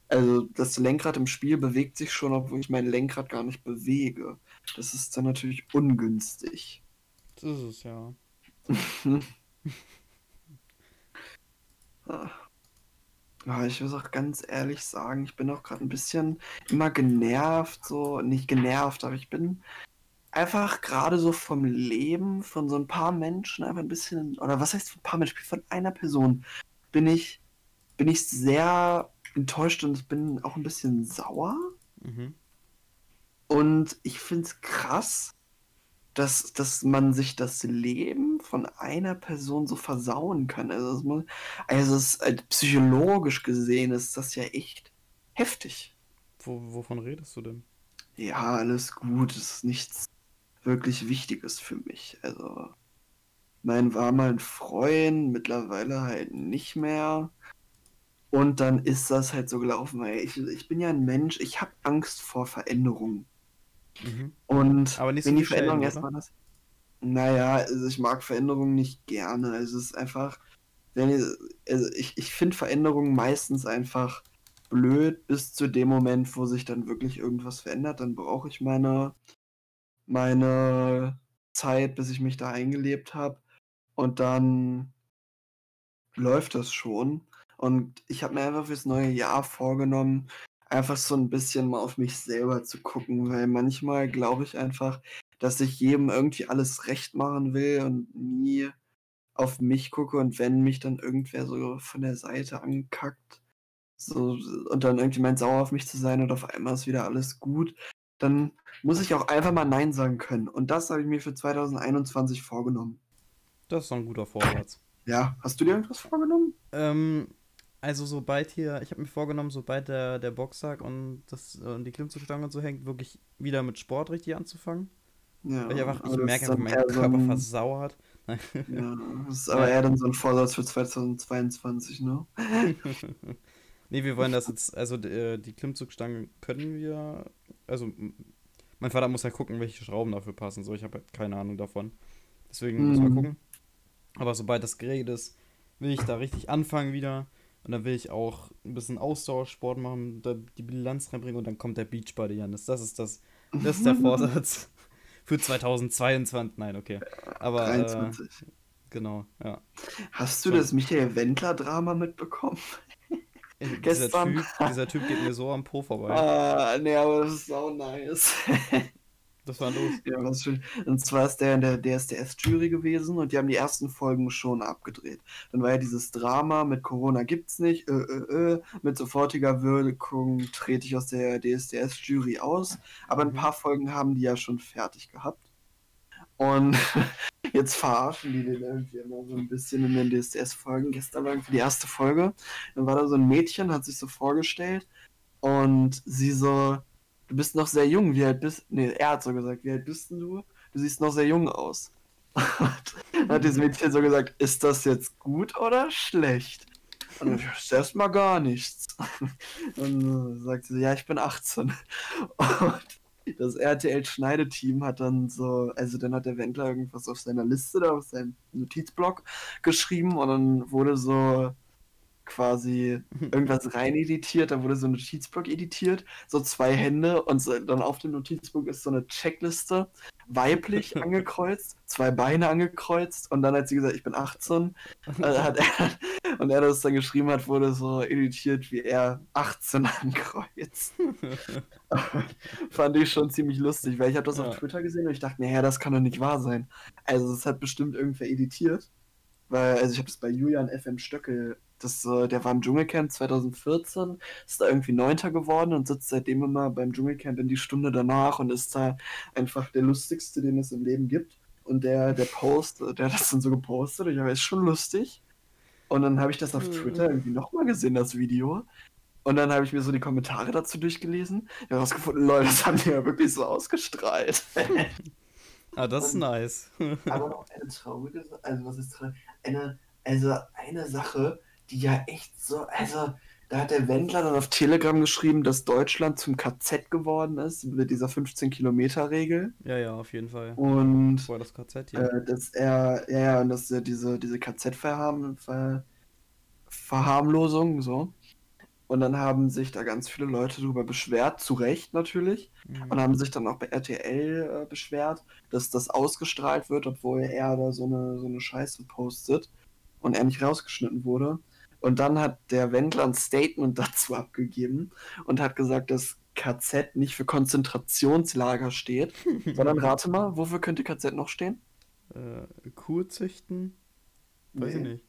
Also das Lenkrad im Spiel bewegt sich schon, obwohl ich mein Lenkrad gar nicht bewege. Das ist dann natürlich ungünstig. Das ist es, ja. (laughs) (laughs) Ah. Aber ich muss auch ganz ehrlich sagen, ich bin auch gerade ein bisschen immer genervt, so, nicht genervt, aber ich bin einfach gerade so vom Leben von so ein paar Menschen einfach ein bisschen, oder was heißt von ein paar Menschen, von einer Person bin ich, bin ich sehr enttäuscht und ich bin auch ein bisschen sauer. Mhm. Und ich finde es krass, dass, dass man sich das Leben von einer Person so versauen kann. Also, es muss, also ist, äh, psychologisch gesehen ist das ja echt heftig. Wo, wovon redest du denn? Ja, alles gut, es ist nichts wirklich Wichtiges für mich. Also, mein war mal ein Freund, mittlerweile halt nicht mehr. Und dann ist das halt so gelaufen, weil ich, ich bin ja ein Mensch, ich habe Angst vor Veränderungen. Mhm. Und Aber nicht so wenn die Veränderung erstmal das. Naja, also ich mag Veränderungen nicht gerne. Also es ist einfach, wenn ich, also ich, ich finde Veränderungen meistens einfach blöd bis zu dem Moment, wo sich dann wirklich irgendwas verändert. Dann brauche ich meine, meine Zeit, bis ich mich da eingelebt habe. Und dann läuft das schon. Und ich habe mir einfach fürs neue Jahr vorgenommen, einfach so ein bisschen mal auf mich selber zu gucken, weil manchmal glaube ich einfach, dass ich jedem irgendwie alles recht machen will und nie auf mich gucke und wenn mich dann irgendwer so von der Seite ankackt, so und dann irgendwie meint sauer auf mich zu sein und auf einmal ist wieder alles gut, dann muss ich auch einfach mal Nein sagen können. Und das habe ich mir für 2021 vorgenommen. Das ist doch ein guter Vorsatz. Ja, hast du dir irgendwas vorgenommen? Ähm, also sobald hier, ich habe mir vorgenommen, sobald der, der Boxsack und, das, und die Klimmzugstange und so hängt, wirklich wieder mit Sport richtig anzufangen. Ja, Weil ich einfach, ich merke einfach, mein so Körper ein- versauert. (laughs) Ja, das ist aber eher dann so ein Vorsatz für 2022, ne? (laughs) nee, wir wollen das jetzt, also äh, die Klimmzugstangen können wir, also mein Vater muss ja gucken, welche Schrauben dafür passen, so ich habe halt keine Ahnung davon. Deswegen müssen wir Mhm. gucken. Aber sobald das geregelt ist, will ich da richtig anfangen wieder. Und dann will ich auch ein bisschen Ausdauersport machen, da die Bilanz reinbringen und dann kommt der Beachbody, Janis. Das ist das, das ist der (laughs) Vorsatz für 2022. Nein, okay. Aber äh, 23. genau, ja. Hast du so. das Michael Wendler-Drama mitbekommen? Dieser Gestern- typ, dieser Typ geht mir so am Po vorbei. Ah, nee, aber das ist so nice. Das war los. ja, was schön. Und zwar ist der in der DSDS-Jury gewesen und die haben die ersten Folgen schon abgedreht. Dann war ja dieses Drama mit Corona gibt's nicht, äh, äh, äh, mit sofortiger Wirkung trete ich aus der DSDS-Jury aus. Aber ein Mhm. paar Folgen haben die ja schon fertig gehabt. Und (laughs) jetzt verarschen die den irgendwie immer so ein bisschen in den DSDS-Folgen. Gestern war irgendwie die erste Folge. Dann war da so ein Mädchen, hat sich so vorgestellt und sie so, du bist noch sehr jung, wie alt bist Nee, er hat so gesagt, wie alt bist denn du? Du siehst noch sehr jung aus. (laughs) Dann hat dieses Mädchen so gesagt, ist das jetzt gut oder schlecht? Und dann, das ist erstmal gar nichts. (laughs) Und sagt sie, ja, ich bin 18. Und das RTL-Schneideteam hat dann so, also dann hat der Wendler irgendwas auf seiner Liste, da auf seinem Notizblock geschrieben und dann wurde so quasi (laughs) irgendwas rein editiert, da wurde so ein Notizblock editiert, so zwei Hände und so, dann auf dem Notizblock ist so eine Checkliste, weiblich (laughs) angekreuzt, zwei Beine angekreuzt und dann hat sie gesagt, ich bin 18, äh, (laughs) hat er, und er das dann geschrieben hat, wurde so editiert, wie er 18 ankreuzt. Fand ich schon ziemlich lustig, weil ich habe das ja. auf Twitter gesehen und ich dachte, naja, das kann doch nicht wahr sein. Also das hat bestimmt irgendwer editiert. Weil, also ich habe es bei Julian FM Stöckel, das, äh, der war im Dschungelcamp 2014, ist da irgendwie Neunter geworden und sitzt seitdem immer beim Dschungelcamp in die Stunde danach und ist da einfach der lustigste, den es im Leben gibt. Und der, der Post, der hat das dann so gepostet und ich habe, ist schon lustig. Und dann habe ich das auf mhm. Twitter irgendwie nochmal gesehen, das Video. Und dann habe ich mir so die Kommentare dazu durchgelesen. Ich habe herausgefunden, Leute, das haben die ja wirklich so ausgestrahlt. (laughs) ah, das ist nice. aber noch eine traurige Sache, also was ist traurig? eine, also eine Sache, die ja echt so, also da hat der Wendler dann auf Telegram geschrieben, dass Deutschland zum KZ geworden ist, mit dieser 15-Kilometer-Regel. Ja, ja, auf jeden Fall. Und Vor das KZ, ja. Äh, dass er, ja, ja, und dass er diese, diese KZ-Verharmlosung, so. Und dann haben sich da ganz viele Leute darüber beschwert, zu Recht natürlich, mhm. und haben sich dann auch bei RTL äh, beschwert, dass das ausgestrahlt wird, obwohl er da so eine, so eine Scheiße postet und er nicht rausgeschnitten wurde. Und dann hat der Wendler ein Statement dazu abgegeben und hat gesagt, dass KZ nicht für Konzentrationslager steht, (laughs) sondern rate mal, wofür könnte KZ noch stehen? Äh, Kurzüchten? Weiß nee. ich nicht.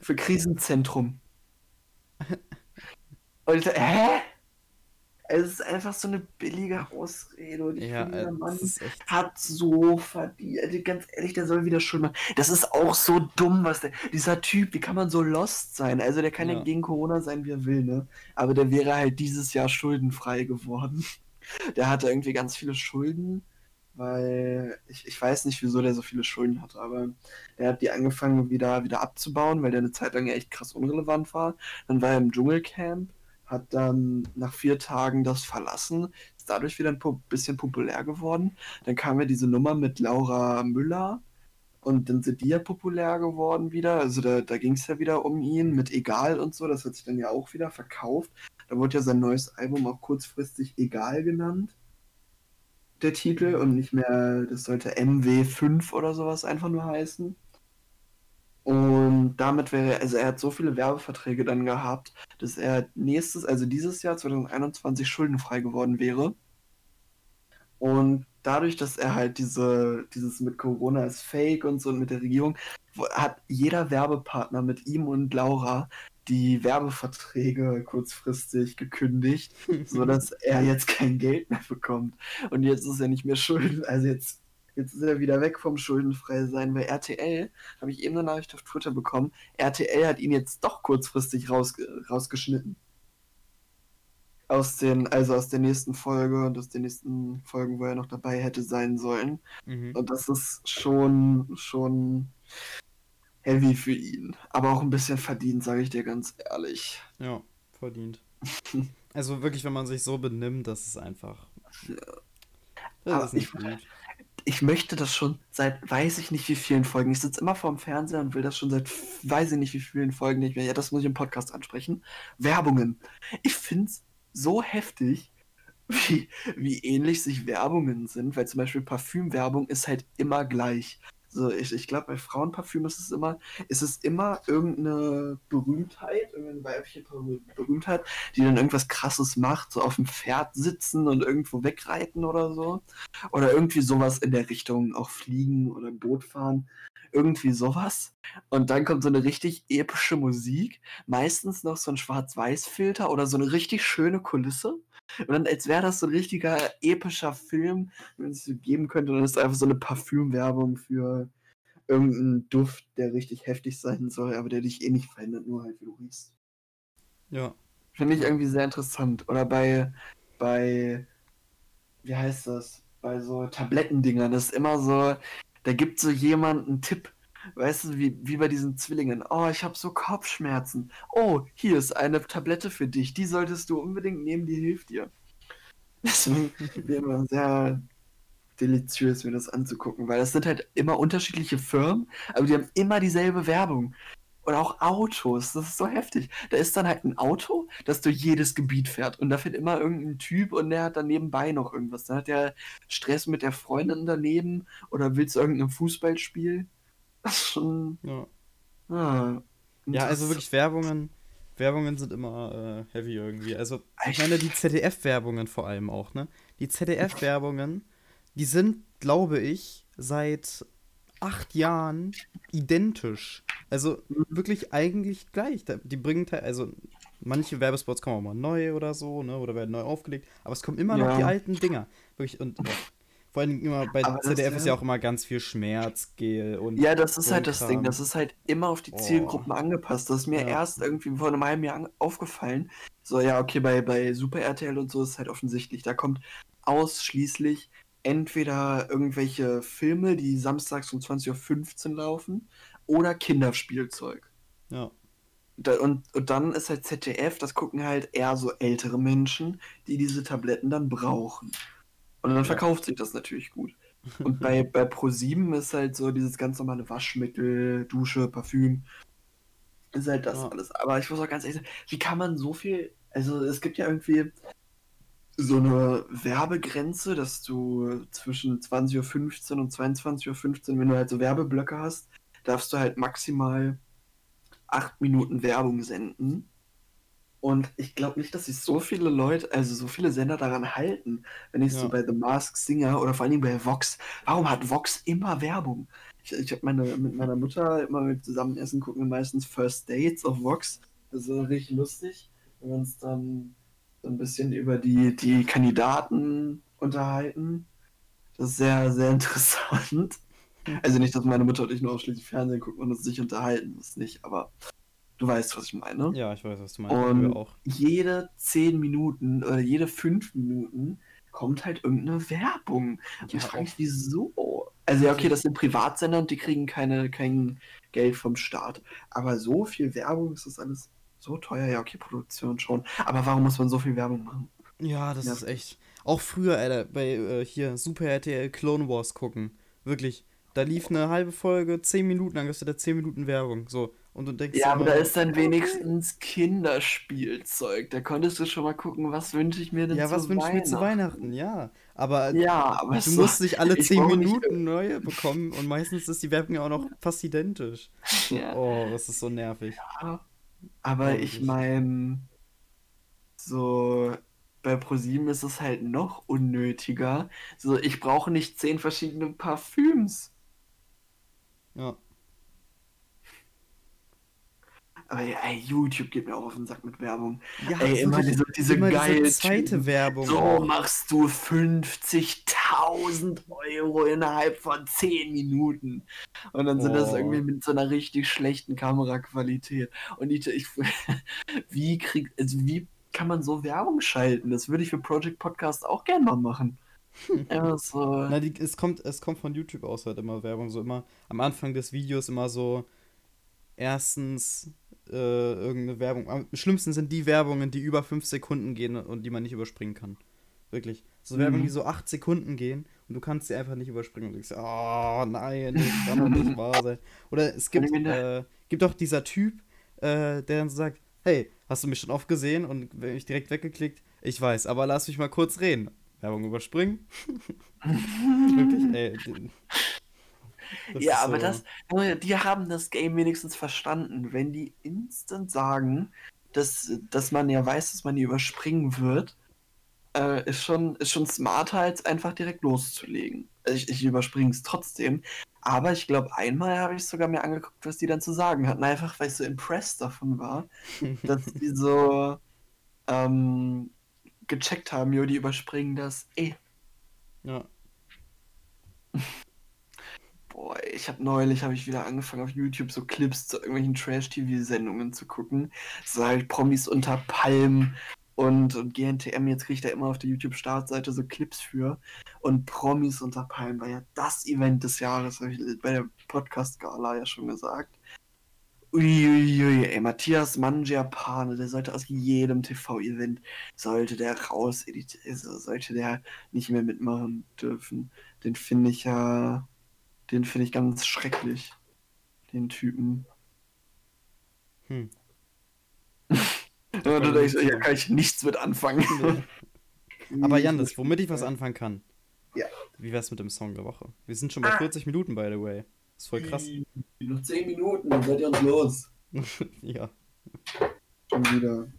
Für Krisenzentrum. (laughs) Und ich Es ist einfach so eine billige Ausrede. Und ich ja, finde, der äh, Mann hat so verdient. Also ganz ehrlich, der soll wieder Schuld machen. Das ist auch so dumm, was der. Dieser Typ, wie kann man so lost sein? Also der kann ja, ja gegen Corona sein, wie er will, ne? Aber der wäre halt dieses Jahr schuldenfrei geworden. (laughs) Der hatte irgendwie ganz viele Schulden weil ich, ich weiß nicht, wieso der so viele Schulden hatte, aber der hat die angefangen wieder, wieder abzubauen, weil der eine Zeit lang ja echt krass unrelevant war. Dann war er im Dschungelcamp, hat dann nach vier Tagen das verlassen, ist dadurch wieder ein bisschen populär geworden. Dann kam ja diese Nummer mit Laura Müller und dann sind die ja populär geworden wieder. Also da, da ging es ja wieder um ihn mit Egal und so, das hat sich dann ja auch wieder verkauft. Da wurde ja sein neues Album auch kurzfristig Egal genannt der Titel und nicht mehr, das sollte MW5 oder sowas einfach nur heißen. Und damit wäre, also er hat so viele Werbeverträge dann gehabt, dass er nächstes, also dieses Jahr 2021 schuldenfrei geworden wäre. Und dadurch, dass er halt diese, dieses mit Corona ist fake und so und mit der Regierung, hat jeder Werbepartner mit ihm und Laura die Werbeverträge kurzfristig gekündigt, (laughs) sodass er jetzt kein Geld mehr bekommt. Und jetzt ist er nicht mehr schulden, also jetzt, jetzt ist er wieder weg vom schuldenfrei sein, weil RTL, habe ich eben eine Nachricht auf Twitter bekommen, RTL hat ihn jetzt doch kurzfristig raus, rausgeschnitten. Aus den, also aus der nächsten Folge und aus den nächsten Folgen, wo er noch dabei hätte sein sollen. Mhm. Und das ist schon, schon heavy für ihn. Aber auch ein bisschen verdient, sage ich dir ganz ehrlich. Ja, verdient. also wirklich, wenn man sich so benimmt, das ist einfach. Ja. Das ist nicht ich, gut. Ich möchte das schon seit weiß ich nicht wie vielen Folgen. Ich sitze immer vorm Fernseher und will das schon seit weiß ich nicht wie vielen Folgen nicht mehr. Ja, das muss ich im Podcast ansprechen. Werbungen. Ich finde es so heftig, (laughs) wie, wie ähnlich sich Werbungen sind, weil zum Beispiel Parfümwerbung ist halt immer gleich. So, ich, ich glaube, bei Frauenparfüm ist es immer, ist es immer irgendeine Berühmtheit, irgendeine weibliche Berühmtheit, die dann irgendwas krasses macht, so auf dem Pferd sitzen und irgendwo wegreiten oder so. Oder irgendwie sowas in der Richtung, auch fliegen oder Boot fahren. Irgendwie sowas. Und dann kommt so eine richtig epische Musik. Meistens noch so ein Schwarz-Weiß-Filter oder so eine richtig schöne Kulisse. Und dann, als wäre das so ein richtiger epischer Film, wenn es geben könnte, dann ist einfach so eine Parfümwerbung für irgendeinen Duft, der richtig heftig sein soll, aber der dich eh nicht verändert, nur halt wie du riechst. Ja. Finde ich irgendwie sehr interessant. Oder bei, bei, wie heißt das? Bei so Tablettendingern, das ist immer so, da gibt so jemand einen Tipp, Weißt du, wie, wie bei diesen Zwillingen. Oh, ich habe so Kopfschmerzen. Oh, hier ist eine Tablette für dich. Die solltest du unbedingt nehmen, die hilft dir. (laughs) Deswegen wäre immer sehr deliziös, mir das anzugucken, weil das sind halt immer unterschiedliche Firmen, aber die haben immer dieselbe Werbung. oder auch Autos. Das ist so heftig. Da ist dann halt ein Auto, das durch jedes Gebiet fährt. Und da fährt immer irgendein Typ und der hat dann nebenbei noch irgendwas. Dann hat der Stress mit der Freundin daneben oder will zu irgendeinem Fußballspiel. Schon. Ja, Ah, ja also wirklich Werbungen. Werbungen sind immer äh, heavy irgendwie. Also, ich meine, die ZDF-Werbungen vor allem auch, ne? Die ZDF-Werbungen, die sind, glaube ich, seit acht Jahren identisch. Also wirklich eigentlich gleich. Die bringen, also manche Werbespots kommen auch mal neu oder so, ne? Oder werden neu aufgelegt, aber es kommen immer noch Ja. die alten Dinger. Wirklich, und. (laughs) vor allem immer bei Aber das, ZDF ist ja auch immer ganz viel Schmerzgel und Ja, das ist halt das. Ding. Das ist halt immer auf die Oh. Zielgruppen angepasst. Das ist mir Ja. erst irgendwie vor einem halben Jahr aufgefallen. So, ja, okay, bei, bei Super RTL und so ist es halt offensichtlich. Da kommt ausschließlich entweder irgendwelche Filme, die samstags um 20.15 Uhr laufen, oder Kinderspielzeug. Ja. Da, und, und dann ist halt ZDF, das gucken halt eher so ältere Menschen, die diese Tabletten dann brauchen. Und dann Ja. verkauft sich das natürlich gut. (laughs) Und bei, bei Pro7 ist halt so dieses ganz normale Waschmittel, Dusche, Parfüm. Ist halt das Ja. alles. Aber ich muss auch ganz ehrlich sagen, wie kann man so viel. Also es gibt ja irgendwie so eine Werbegrenze, dass du zwischen 20.15 Uhr und 22.15 Uhr, wenn du halt so Werbeblöcke hast, darfst du halt maximal acht Minuten Werbung senden. Und ich glaube nicht, dass sich so viele Leute, also so viele Sender daran halten. Wenn ich Ja. so bei The Mask Singer oder vor allen Dingen bei Vox, warum hat Vox immer Werbung? Ich, ich habe meine, mit meiner Mutter immer mit zusammen essen, gucken wir meistens First Dates auf Vox. Das ist richtig lustig, wenn wir uns dann so ein bisschen über die, die Kandidaten unterhalten. Das ist sehr, sehr (laughs) interessant. Also nicht, dass meine Mutter und ich nur ausschließlich Fernsehen gucken und uns nicht unterhalten, das nicht, aber du weißt, was ich meine. Ja, ich weiß, was du meinst. Und auch. jede 10 Minuten oder jede 5 Minuten kommt halt irgendeine Werbung. Und Ja, ich frage mich, wieso? Also ja, okay, das sind Privatsender und die kriegen keine, kein Geld vom Staat. Aber so viel Werbung, ist das alles so teuer? Ja, okay, Produktion schon. Aber warum muss man so viel Werbung machen? Ja, das Ja. ist echt. Auch früher, Alter, bei äh, hier Super RTL Clone Wars gucken. Wirklich. Da lief eine halbe Folge, 10 Minuten, dann hast du da 10 Minuten Werbung. So. Und du denkst Ja, aber immer, da ist dann wenigstens Kinderspielzeug. Da konntest du schon mal gucken, was wünsche ich mir denn Ja, zu was wünschst du mir zu Weihnachten? Ja. Aber Ja, aber du so- musst nicht alle (laughs) ich 10 brauche nicht- Minuten (laughs) neue bekommen und meistens ist die Werbung ja auch noch fast identisch. Ja. Oh, das ist so nervig. Aber Ja, ich meine, so bei ProSieben ist es halt noch unnötiger. So, ich brauche nicht zehn verschiedene Parfüms. Ja. Aber ey, YouTube geht mir auch auf den Sack mit Werbung. Ja, Ey, immer diese, diese immer geilen diese zweite. Werbung. So machst du 50.000 Euro innerhalb von 10 Minuten. Und dann sind das Oh. irgendwie mit so einer richtig schlechten Kameraqualität. Und ich, ich (laughs) wie krieg, also wie kann man so Werbung schalten? Das würde ich für Project Podcast auch gerne mal machen. Einfach so. Na, die, es kommt, es kommt von YouTube aus halt immer Werbung, so immer am Anfang des Videos immer so erstens äh, irgendeine Werbung. Am schlimmsten sind die Werbungen, die über 5 Sekunden gehen und die man nicht überspringen kann. Wirklich. So Werbungen, Mhm. die so 8 Sekunden gehen und du kannst sie einfach nicht überspringen und denkst, oh nein, das kann doch nicht wahr sein. Oder es gibt, äh, gibt auch dieser Typ, äh, der dann so sagt, hey, hast du mich schon oft gesehen? Und wenn ich direkt weggeklickt, ich weiß, aber lass mich mal kurz reden. Werbung überspringen. (laughs) Wirklich, ey. Das ja, aber so- das, Junge, die haben das Game wenigstens verstanden. Wenn die instant sagen, dass, dass man ja weiß, dass man die überspringen wird, äh, ist, schon, ist schon smarter, als einfach direkt loszulegen. Also ich, ich überspringe es trotzdem. Aber ich glaube, einmal habe ich sogar mir angeguckt, was die dann zu sagen hatten. Einfach, weil ich so impressed davon war, (laughs) dass die so ähm, gecheckt haben, jo, die überspringen das eh. Ja. (laughs) Boah, ich habe neulich habe ich wieder angefangen auf YouTube so Clips zu irgendwelchen Trash-TV-Sendungen zu gucken. So halt Promis unter Palmen und, und GNTM, jetzt kriege ich da immer auf der YouTube-Startseite so Clips für. Und Promis unter Palmen war ja das Event des Jahres, habe ich bei der Podcast-Gala ja schon gesagt. Uiuiui, ey, Matthias Mangiapane, der sollte aus jedem TV-Event, sollte der raus, also sollte der nicht mehr mitmachen dürfen. Den finde ich ja, den finde ich ganz schrecklich, den Typen. Hm. Ja, du denkst, ja, kann ich nichts mit anfangen. Nee. Aber Janis, womit ich was anfangen kann. Ja. Wie wär's mit dem Song der Woche? Wir sind schon bei Ah. 40 Minuten, by the way. Ist voll krass. Noch 10 Minuten, dann seid ihr uns los. (laughs) ja. Schon wieder.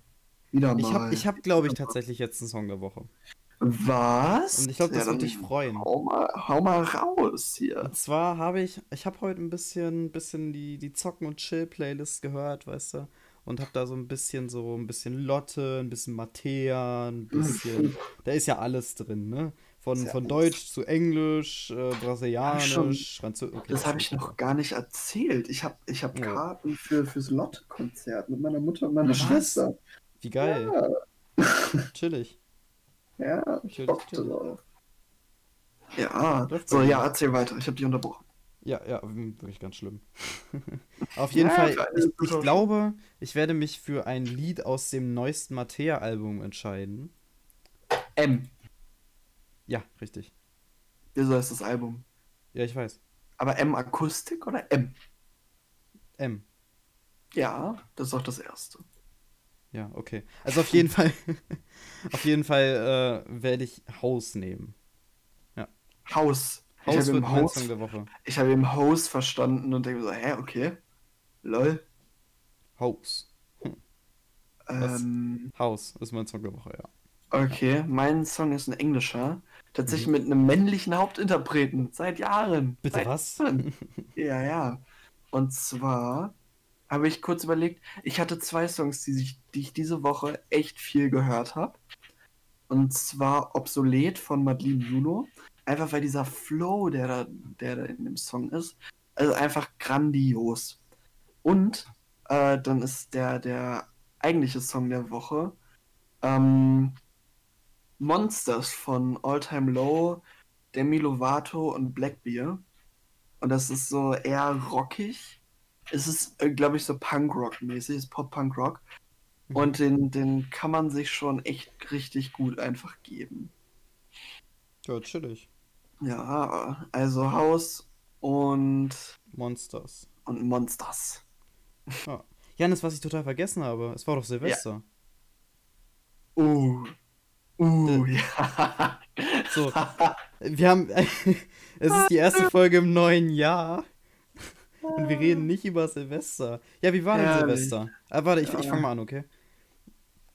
Wieder mal. Ich hab, ich hab glaube ich, tatsächlich jetzt einen Song der Woche. Was? Und ich glaube, das Ja, wird dann dich freuen. Hau mal, hau mal raus hier. Und zwar habe ich, ich habe heute ein bisschen, bisschen die, die Zocken- und Chill-Playlist gehört, weißt du? Und habe da so ein bisschen so, ein bisschen Lotte, ein bisschen Mattea, ein bisschen, (laughs) da ist ja alles drin, ne? Von, ja von alles. Deutsch zu Englisch, äh, Brasilianisch, Französisch. Okay, Das habe ich noch gar nicht erzählt. Ich habe ich hab Ja. Karten für, fürs Lotte-Konzert mit meiner Mutter und meiner Was? Schwester. Wie geil, (laughs) chillig. Ja, ich Chillig, Bock chillig. drauf. Ja, so, ja, erzähl weiter. Ich habe dich unterbrochen. Ja, ja, mm, wirklich ganz schlimm. (laughs) Auf jeden Ja, Fall, ich, ich glaube, ich werde mich für ein Lied aus dem neuesten Mattea-Album entscheiden. M. Ja, richtig. Wieso heißt das Album? Ja, ich weiß. Aber M Akustik oder M? M. Ja, das ist auch das erste. Ja, okay. Also auf jeden (laughs) Fall, (laughs) auf jeden Fall äh, werde ich Haus nehmen. Haus. Ich Haus habe wird Haus, Song der Woche. ich habe im Haus verstanden und denke so, hä, okay. Lol. Haus. Was? Ähm, Haus ist mein Song der Woche, ja. okay, mein Song ist ein englischer. Tatsächlich Mhm. mit einem männlichen Hauptinterpreten. Seit Jahren. Bitte Seit was? Jahren. (laughs) Ja, ja. Und zwar habe ich kurz überlegt, ich hatte zwei Songs, die, sich, die ich diese Woche echt viel gehört habe. Und zwar Obsolet von Madeline Juno. Einfach weil dieser Flow, der da, der da in dem Song ist, also einfach grandios. Und äh, dann ist der, der eigentliche Song der Woche ähm, Monsters von All Time Low, Demi Lovato und Blackbeer. Und das ist so eher rockig. Es ist, glaube ich, so Punk-Rock-mäßig, ist Pop-Punk-Rock. Mhm. Und den, den kann man sich schon echt richtig gut einfach geben. Ja, chillig. Ja, also Haus und, Monsters. und Monsters. Janis, was ich total vergessen habe, es war doch Silvester. Uh. Uh, ja. So, wir haben, (laughs) es ist die erste Folge im neuen Jahr und wir reden nicht über Silvester. Ja, wie war denn Herrlich. Silvester? Ah, warte, ich, ich Ja. fange mal an, okay?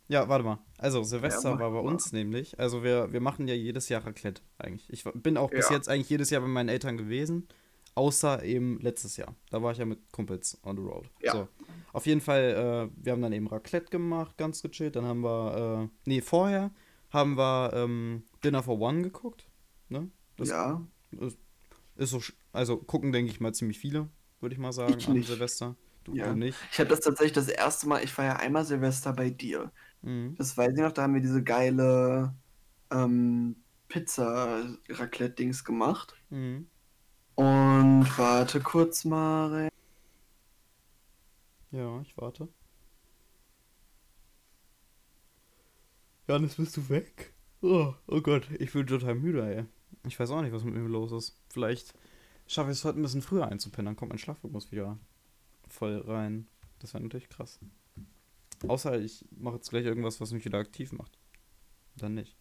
Ja, warte mal. Also, Silvester mach war bei mal. uns nämlich. Also, wir, wir machen ja jedes Jahr Raclette eigentlich. Ich bin auch bis Ja. jetzt eigentlich jedes Jahr bei meinen Eltern gewesen. Außer eben letztes Jahr. Da war ich ja mit Kumpels on the road. Ja. So. Auf jeden Fall, äh, wir haben dann eben Raclette gemacht, ganz gechillt. Dann haben wir, äh, nee, vorher haben wir ähm, Dinner for One geguckt. Ne? Das ja, ist so, sch- also gucken, denke ich mal, ziemlich viele, würde ich mal sagen, Ich an nicht. Silvester. Du, Ja. du nicht. ich habe das tatsächlich das erste Mal, ich war ja einmal Silvester bei dir. Mhm. Das weiß ich noch, da haben wir diese geile ähm, Pizza-Raclette-Dings gemacht. Mhm. Und warte kurz mal. Ja, ich warte. Janis, bist du weg? Oh, oh Gott, ich bin total müde, ey. Ich weiß auch nicht, was mit mir los ist. Vielleicht schaffe ich es heute ein bisschen früher einzupennen, dann kommt mein Schlafrhythmus wieder voll rein. Das wäre natürlich krass. Außer ich mache jetzt gleich irgendwas, was mich wieder aktiv macht. Dann nicht.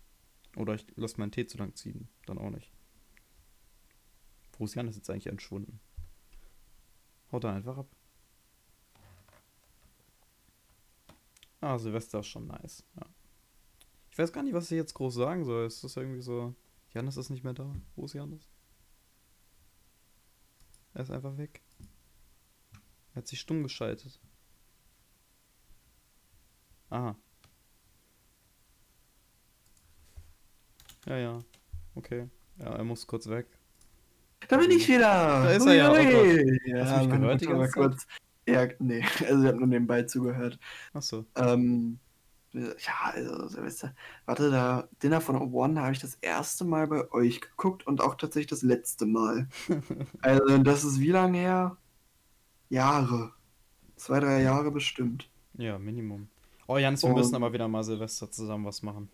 Oder ich lasse meinen Tee zu lang ziehen. Dann auch nicht. Wo ist jetzt eigentlich entschwunden? Haut er einfach ab. Ah, Silvester ist schon nice. Ja. Ich weiß gar nicht, was ich jetzt groß sagen soll. Ist irgendwie so. Janis ist nicht mehr da. Wo ist Janis? Er ist einfach weg. Er hat sich stumm geschaltet. Aha. Ja, ja. Okay. Ja, er muss kurz weg. Da bin ich wieder! Da ist er ja, oh Hui. Hast du mich gehört die ganze Zeit? kurz. Ja, nee, (laughs) also ich habe nur nebenbei zugehört. Achso. Ähm, ja, also Silvester. Warte, da Dinner von One habe ich das erste Mal bei euch geguckt und auch tatsächlich das letzte Mal. (laughs) Also das ist wie lange her? Jahre. Zwei, drei Jahre bestimmt. Ja, Minimum. Oh, Janis, wir Und- müssen aber wieder mal Silvester zusammen was machen.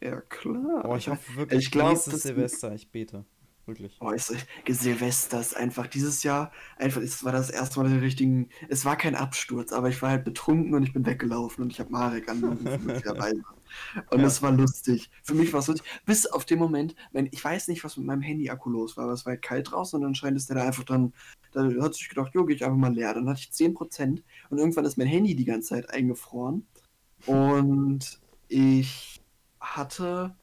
Ja, klar. Oh, ich hoffe wirklich, Ich glaub, nächstes Silvester, ich bete. Wirklich. Oh, ist, Silvester ist einfach dieses Jahr, einfach, es war das erste Mal den richtigen, es war kein Absturz, aber ich war halt betrunken und ich bin weggelaufen und ich habe Marek angerufen, (laughs) möglicherweise. Und Ja. es war lustig. Für mich war es lustig. Bis auf den Moment, wenn ich weiß nicht, was mit meinem Handy-Akku los war, aber es war halt kalt draußen und anscheinend ist der da einfach dann, da hat sich gedacht, jo, gehe ich einfach mal leer. Dann hatte ich 10% und irgendwann ist mein Handy die ganze Zeit eingefroren. (laughs) Und ich hatte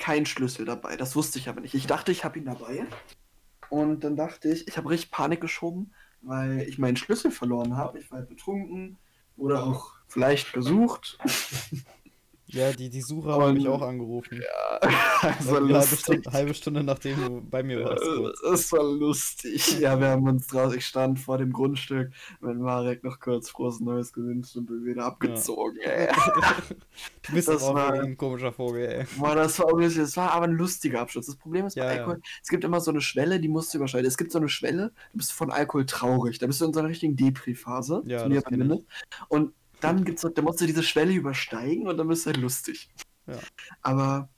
keinen Schlüssel dabei. Das wusste ich aber nicht. Ich dachte, ich habe ihn dabei. Und dann dachte ich, ich habe richtig Panik geschoben, weil ich meinen Schlüssel verloren habe. Ich war halt betrunken oder auch vielleicht gesucht. Ja, die, die Sucher haben mich auch angerufen. (laughs) Also Eine halbe. Stunde, halbe Stunde nachdem du bei mir warst. kurz. Das war lustig. Ja, wir haben uns draußen, ich stand vor dem Grundstück mit Marek noch kurz frohes Neues gewünscht und bin wieder abgezogen. Ey. (laughs) Du bist Das auch war- ein komischer Vogel, ey. Boah, das war das war aber ein lustiger Abschluss. Das Problem ist bei Ja, ja. Alkohol, es gibt immer so eine Schwelle, die musst du überschreiten. Es gibt so eine Schwelle, du bist von Alkohol traurig. Da bist du in so einer richtigen Depri-Phase. Ja. Und dann gibt's, so- da musst du diese Schwelle übersteigen und dann bist du halt lustig. Ja. Aber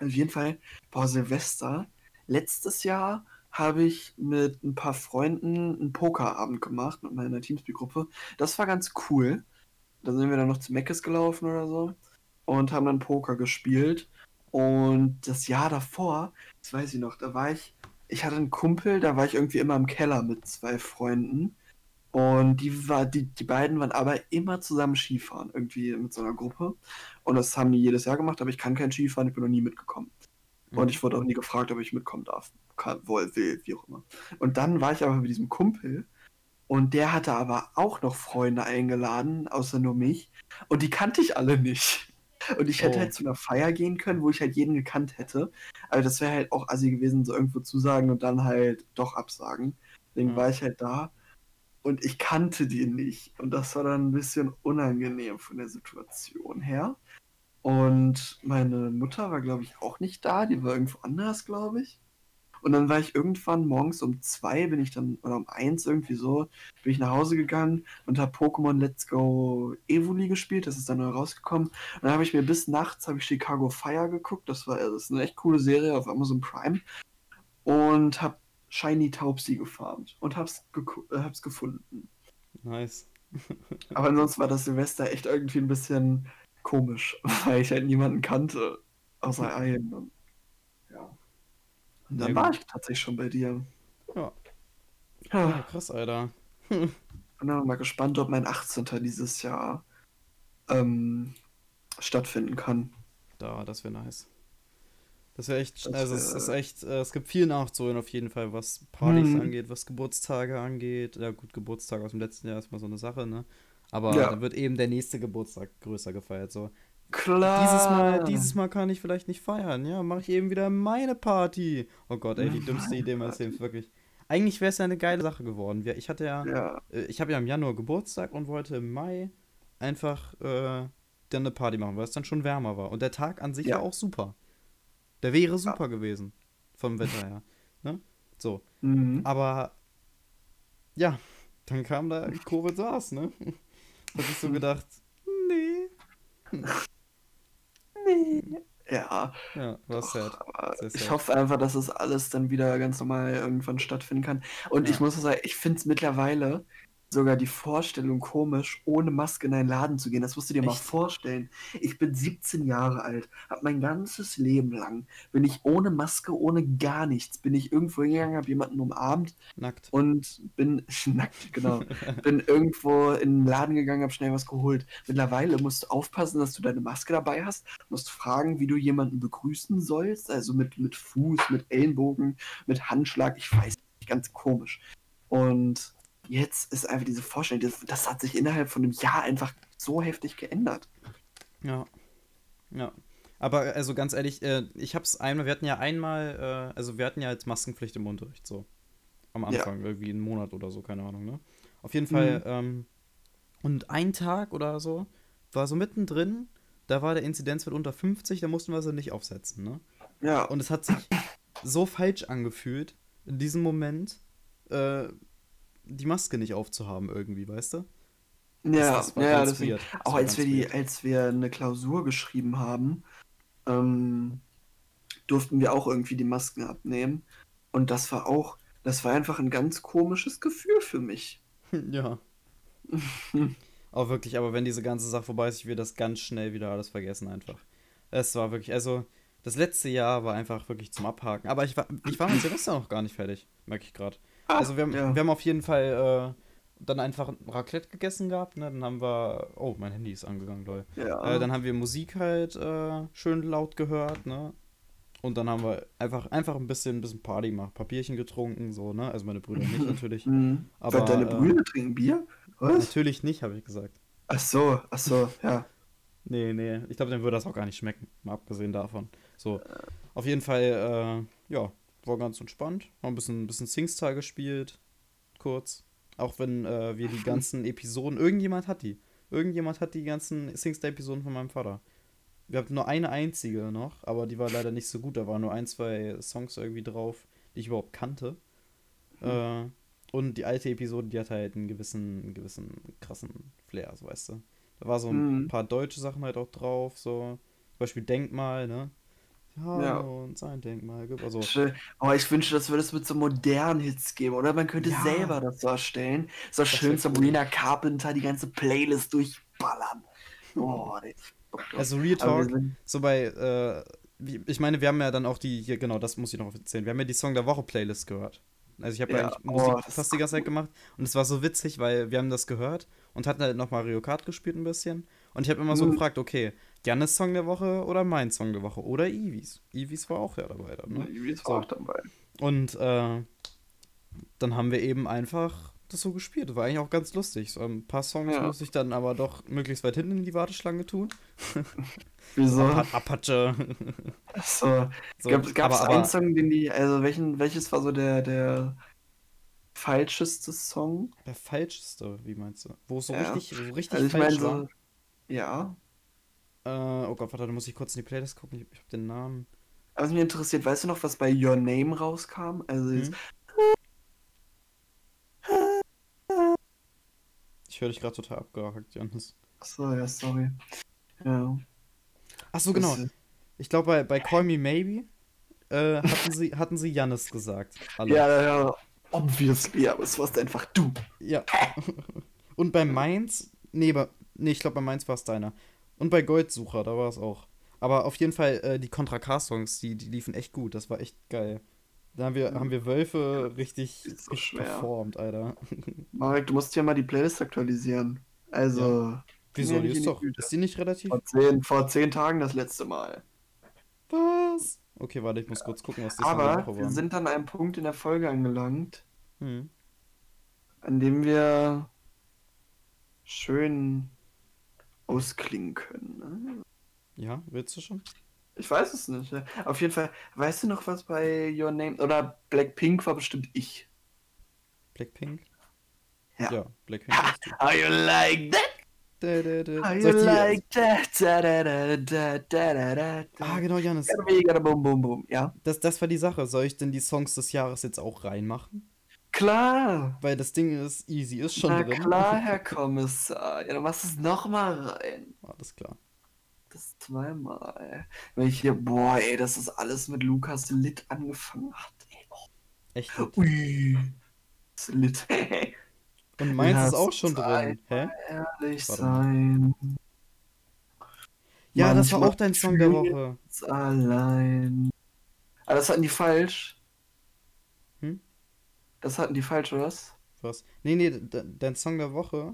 auf jeden Fall, boah, Silvester. Letztes Jahr habe ich mit ein paar Freunden einen Pokerabend gemacht mit meiner Teamspeak-Gruppe. Das war ganz cool. Da sind wir dann noch zu Meckes gelaufen oder so und haben dann Poker gespielt. Und das Jahr davor, das weiß ich noch, da war ich, ich hatte einen Kumpel, da war ich irgendwie immer im Keller mit zwei Freunden. Und die, war, die, die beiden waren aber immer zusammen Skifahren, irgendwie mit so einer Gruppe. Und das haben die jedes Jahr gemacht, aber ich kann kein Skifahren, ich bin noch nie mitgekommen. Mhm. Und ich wurde auch nie gefragt, ob ich mitkommen darf. Kann, wohl, will, wie auch immer. Und dann war ich aber mit diesem Kumpel und der hatte aber auch noch Freunde eingeladen, außer nur mich. Und die kannte ich alle nicht. Und ich hätte Oh. halt zu einer Feier gehen können, wo ich halt jeden gekannt hätte. Aber das wäre halt auch assi gewesen, so irgendwo zusagen und dann halt doch absagen. Deswegen Ja. war ich halt da und ich kannte die nicht. Und das war dann ein bisschen unangenehm von der Situation her. Und meine Mutter war, glaube ich, auch nicht da. Die war irgendwo anders, glaube ich. Und dann war ich irgendwann morgens um zwei, bin ich dann, oder um eins irgendwie so, bin ich nach Hause gegangen und habe Pokémon Let's Go Evoli gespielt. Das ist dann neu rausgekommen. Und dann habe ich mir bis nachts ich Chicago Fire geguckt. Das war das ist eine echt coole Serie auf Amazon Prime. Und habe Shiny Taubsi gefarmt und hab's, geku- äh, hab's gefunden. Nice. (laughs) Aber ansonsten war das Silvester echt irgendwie ein bisschen komisch, (laughs) weil ich halt niemanden kannte, außer einen. Und, ja. Und dann Ja, war ich tatsächlich schon bei dir. Ja. ja, Ja, krass, Alter. (laughs) bin dann mal gespannt, ob mein 18. dieses Jahr ähm, stattfinden kann. Da, das wäre nice. Das wäre echt, Das also es wär- ist echt, äh, es gibt viel nachzuholen auf jeden Fall, was Partys Mhm. angeht, was Geburtstage angeht. Ja gut, Geburtstag aus dem letzten Jahr ist mal so eine Sache, ne? Aber Ja. da wird eben der nächste Geburtstag größer gefeiert. So, Klar. dieses Mal, dieses Mal kann ich vielleicht nicht feiern. Ja, mache ich eben wieder meine Party. Oh Gott, ey, die (laughs) dümmste Idee meines. Lebens, wirklich. Eigentlich wäre es ja eine geile Sache geworden. Ich hatte ja, Ja, äh, ich habe ja im Januar Geburtstag und wollte im Mai einfach äh, dann eine Party machen, weil es dann schon wärmer war. Und der Tag an sich Ja. war auch super. Der wäre super gewesen. Vom Wetter her. (laughs) Ne? So. mhm. Aber ja, dann kam da Covid SARS, ne? (laughs) Hab ich so gedacht, nee. ja. Ja, war Doch, sad. Sehr ich sad. hoffe einfach, dass es alles dann wieder ganz normal irgendwann stattfinden kann. Und Ja. ich muss sagen, ich finde es mittlerweile sogar die Vorstellung komisch, ohne Maske in einen Laden zu gehen. Das musst du dir mal Echt? vorstellen. Ich bin 17 Jahre alt, habe mein ganzes Leben lang, bin ich ohne Maske, ohne gar nichts, bin ich irgendwo hingegangen, habe jemanden umarmt Nackt. und bin (laughs) nackt, genau. bin irgendwo in den Laden gegangen, habe schnell was geholt. Mittlerweile musst du aufpassen, dass du deine Maske dabei hast, musst fragen, wie du jemanden begrüßen sollst, also mit, mit Fuß, mit Ellenbogen, mit Handschlag, ich weiß nicht, ganz komisch. Und jetzt ist einfach diese Vorstellung, das, das hat sich innerhalb von einem Jahr einfach so heftig geändert. Ja. Ja. Aber also ganz ehrlich, äh, ich hab's einmal, wir hatten ja einmal, äh, also wir hatten ja jetzt Maskenpflicht im Unterricht, so. Am Ja. Anfang, irgendwie einen Monat oder so, keine Ahnung, ne? Auf jeden Fall, Mhm. ähm, und ein Tag oder so war so mittendrin, da war der Inzidenzwert unter 50, da mussten wir sie nicht aufsetzen, ne? Ja, Und es hat sich so falsch angefühlt, in diesem Moment, äh, die Maske nicht aufzuhaben irgendwie, weißt du? ja, das war ja, deswegen, weird. Das auch als wir die, weird. als wir eine Klausur geschrieben haben, ähm, durften wir auch irgendwie die Masken abnehmen. Und das war auch, das war einfach ein ganz komisches Gefühl für mich. (laughs) Ja. (laughs) Auch wirklich, aber wenn diese ganze Sache vorbei ist, ich will das ganz schnell wieder alles vergessen einfach. Es war wirklich, also das letzte Jahr war einfach wirklich zum Abhaken. Aber ich war, ich war mit Silvester noch gar nicht fertig, merke ich gerade. Also wir haben, ja. wir haben auf jeden Fall äh, dann einfach Raclette gegessen gehabt, ne? Dann haben wir, oh, mein Handy ist angegangen, lol. Ja. Äh, dann haben wir Musik halt äh, schön laut gehört, ne? Und dann haben wir einfach, einfach ein bisschen, ein bisschen Party gemacht, Papierchen getrunken, so, ne? Also meine Brüder nicht (laughs) natürlich. Mhm. Aber, deine äh, Brüder trinken Bier? Was? Natürlich nicht, habe ich gesagt. Ach so, ach so, ja. (laughs) Nee, nee, ich glaube, dem würde das auch gar nicht schmecken, mal abgesehen davon. So, auf jeden Fall, äh, ja, war ganz entspannt. Haben ein bisschen, ein bisschen Singstar gespielt, kurz. Auch wenn äh, wir die ganzen Episoden, irgendjemand hat die. Irgendjemand hat die ganzen Singstar-Episoden von meinem Vater. Wir hatten nur eine einzige noch, aber die war leider nicht so gut. Da waren nur ein, zwei Songs irgendwie drauf, die ich überhaupt kannte. Äh, und die alte Episode, die hat halt einen gewissen, einen gewissen krassen Flair, so weißt du. Da war so ein Mhm. paar deutsche Sachen halt auch drauf, so. Zum Beispiel Denkmal, ne? Ja, Ja. und sein Denkmal. gibt- Also, Schön. Oh, ich wünschte, das würde es mit so modernen Hits geben. Oder man könnte Ja. selber das so erstellen. So schön wär Sabrina Carpenter die ganze Playlist durchballern. Oh, also Real Talk, so bei, äh, ich meine, wir haben ja dann auch die, hier, genau, das muss ich noch erzählen. Wir haben ja die Song der Woche Playlist gehört. Also ich habe ja, eigentlich oh, Musik das ist fast die ganze Zeit gemacht und es war so witzig, weil wir haben das gehört und hatten halt noch Mario Kart gespielt ein bisschen und ich habe immer so Mhm. gefragt, okay, Jannes Song der Woche oder mein Song der Woche oder Ivis. Ivis war auch ja dabei dann, ne? Irgendwie ist So. auch dabei. Und äh, dann haben wir eben einfach das so gespielt. Das war eigentlich auch ganz lustig. So ein paar Songs Ja. musste ich dann aber doch möglichst weit hinten in die Warteschlange tun. (laughs) Wieso? Apa- Apache. So. (laughs) So, Gab es aber, einen Song, den die, also welchen, welches war so der, der falscheste Song? der falscheste, wie meinst du? Wo es so Ja. richtig, so richtig Also ich meine falsch war. so, ja. Äh, oh Gott, warte, da muss ich kurz in die Playlist gucken. Ich, ich hab den Namen. Aber was mich interessiert, weißt du noch, was bei Your Name rauskam? Also Hm? jetzt- Ich höre dich gerade total abgehakt, Janis. Achso, ja, sorry. Ja. Ach so, genau. Ich glaube, bei, bei Call Me Maybe äh, hatten sie, hatten sie Jannis gesagt. Alle. Ja, ja, obviously, aber es warst einfach du. Ja. (laughs) Und bei Mainz, nee, bei, nee ich glaube bei Mainz war es deiner. Und bei Goldsucher, da war es auch. Aber auf jeden Fall, äh, die Contra K-Songs, die, die liefen echt gut. Das war echt geil. Da haben wir, haben wir Wölfe richtig, so performt, Alter. (laughs) Marek, du musst hier mal die Playlist aktualisieren. Also, Wieso? Ja, Die nicht in ist die doch, Güte. ist die nicht relativ? vor zehn, vor zehn Tagen das letzte Mal. Was? Okay, warte, ich muss kurz gucken, was die der Aber Woche wir sind an einem Punkt in der Folge angelangt, Hm. an dem wir schön ausklingen können. Ne? Ja, willst du schon? Ich weiß es nicht. ja. Auf jeden Fall, weißt du noch, was bei Your Name oder Blackpink war bestimmt ich. Blackpink? Ja. Ja, Blackpink du. How you like that? Da, da, da. How you like that? Da, da, da, da, da, da. Ah, genau, Janis. Boom, boom, boom. Ja, Das, das war die Sache. Soll ich denn die Songs des Jahres jetzt auch reinmachen? Klar. Weil das Ding ist, easy ist schon Na drin. klar, (laughs) Herr Kommissar. Ja, dann machst du es nochmal rein. Alles klar. Das zweimal. Wenn ich hier, boah, ey, dass das alles mit Lukas Litt angefangen hat. Ey, oh, Echt gut. ui. Das Litt. (laughs) Und meins Lass ist auch schon drin. Hä? Ehrlich Warte sein. Ja, das war Manchmal auch dein Song der Woche. Allein. Aber das hatten die falsch. Das hatten die falsch, oder was? Was? Nee, nee, de- dein Song der Woche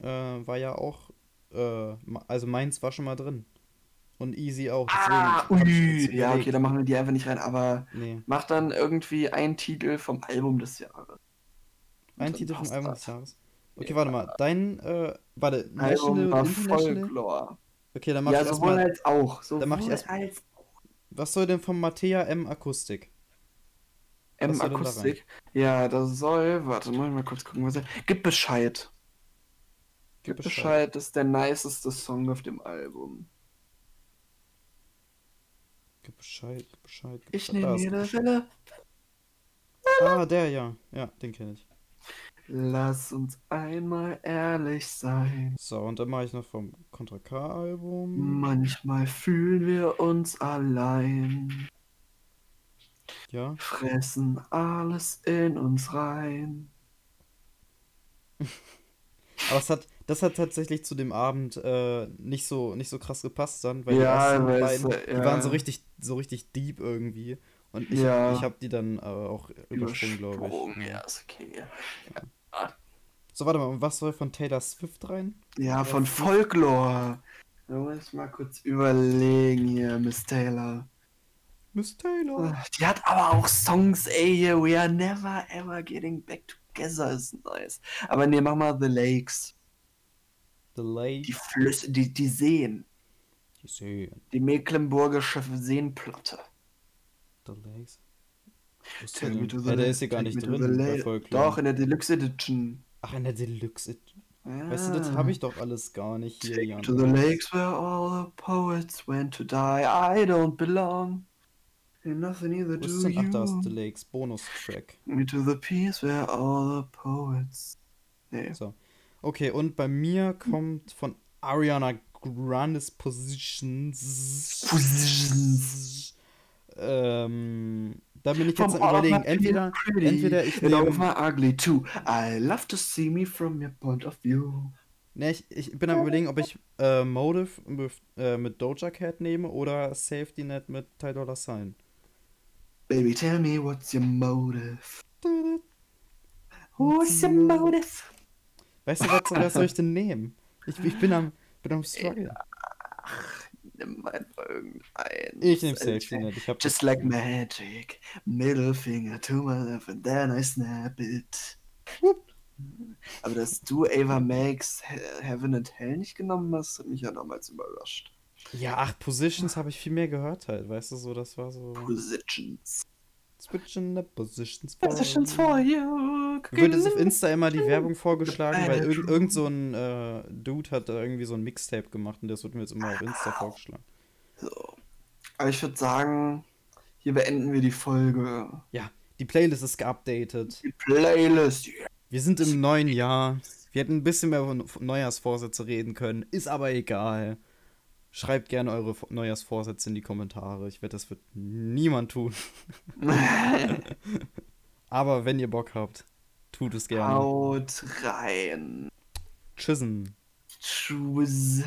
äh, war ja auch. Äh, also meins war schon mal drin. Und easy auch. Ah, ui. Ja, okay, dann machen wir die einfach nicht rein. Aber Nee. mach dann irgendwie einen Titel vom Album des Jahres. Ein Dann Titel vom Album das. des Jahres. Okay, Ja. warte mal. Dein, äh, warte, Album war? Folklore. Okay, dann mach Ja, ich sowohl erstmal. als auch. Sowohl mach ich erst- als Was soll denn vom Mattea M Akustik? M Was soll denn da Akustik. Ja, das soll. Warte, muss ich mal kurz gucken, was er. Gib Bescheid. Gib Bescheid ist der niceste Song auf dem Album. Gib Bescheid, gib Bescheid. Gib Ich Bescheid. Nehme jede. Welle. Ah, der, ja. Ja, den kenne ich. Lass uns einmal ehrlich sein. So, und dann mache ich noch vom Contra K-Album. Manchmal fühlen wir uns allein. Ja. Fressen alles in uns rein. (laughs) Aber es hat, das hat tatsächlich zu dem Abend äh, nicht so nicht so krass gepasst dann, weil Ja, die ersten weißt beiden, du, die ja. waren so richtig so richtig deep irgendwie und ich Ja. ich habe die dann äh, auch übersprungen, glaube ich. ja, Ja. ist okay. So, warte mal, und was soll von Taylor Swift rein? Ja, von Folklore. Da muss ich mal kurz überlegen hier, Miss Taylor. Miss Taylor. Die hat aber auch Songs, ey, We Are Never Ever Getting Back Together ist nice. Aber nee, mach mal The Lakes. The Lake. Die Flüsse, die, die Seen. Die Seen. Die Mecklenburgische Seenplatte. The Lakes. Take der me to the Ja, der ist hier gar nicht drin. Doch, in der Deluxe Edition. Ach, in der Deluxe. Ja. Weißt du, das habe ich doch alles gar nicht hier, Take Jan. to the lakes where all the poets went to die. I don't belong. And nothing either Wo do ist denn? Ach, da ist The. Lakes. Bonus-Track. Me to the peace where all the poets. Nee. So. Okay, und bei mir kommt von Ariana Grande's Positions. Positions. Ähm, da bin ich jetzt From am überlegen, entweder, entweder ich all nehme. ugly too. I love to see me from your point of view. Ne, ich, ich bin am überlegen, ob ich äh, Motive mit, äh, mit Doja Cat nehme oder Safety Net mit Ty Dolla Sign. Baby, tell me what's your motive? What's your motive? Weißt du, was, was soll ich denn nehmen? Ich, ich bin am, bin am Struggle. Nimm mal irgendein. Ich nehme Net. Ich hab Just like magic, middle finger to my left and then I snap it. Aber dass du Ava Max He- Heaven and Hell nicht genommen hast, hat mich ja damals überrascht. Ja, ach, Positions habe ich viel mehr gehört halt, weißt du, so, das war so. Positions. Switching the positions for Positions for you. Wird jetzt auf Insta immer die Werbung vorgeschlagen, weil irgend, irgend so ein äh, Dude hat da irgendwie so ein Mixtape gemacht und das wird mir jetzt immer auf Insta vorgeschlagen. So. Aber ich würde sagen, hier beenden wir die Folge. Ja, die Playlist ist geupdatet. Die Playlist. Yeah. Wir sind im neuen Jahr. Wir hätten ein bisschen mehr über Neujahrsvorsätze reden können, ist aber egal. Schreibt gerne eure Neujahrsvorsätze in die Kommentare. Ich wette, das wird niemand tun. (laughs) Aber wenn ihr Bock habt, tut es gerne. Haut rein. Tschüssen. Tschüss.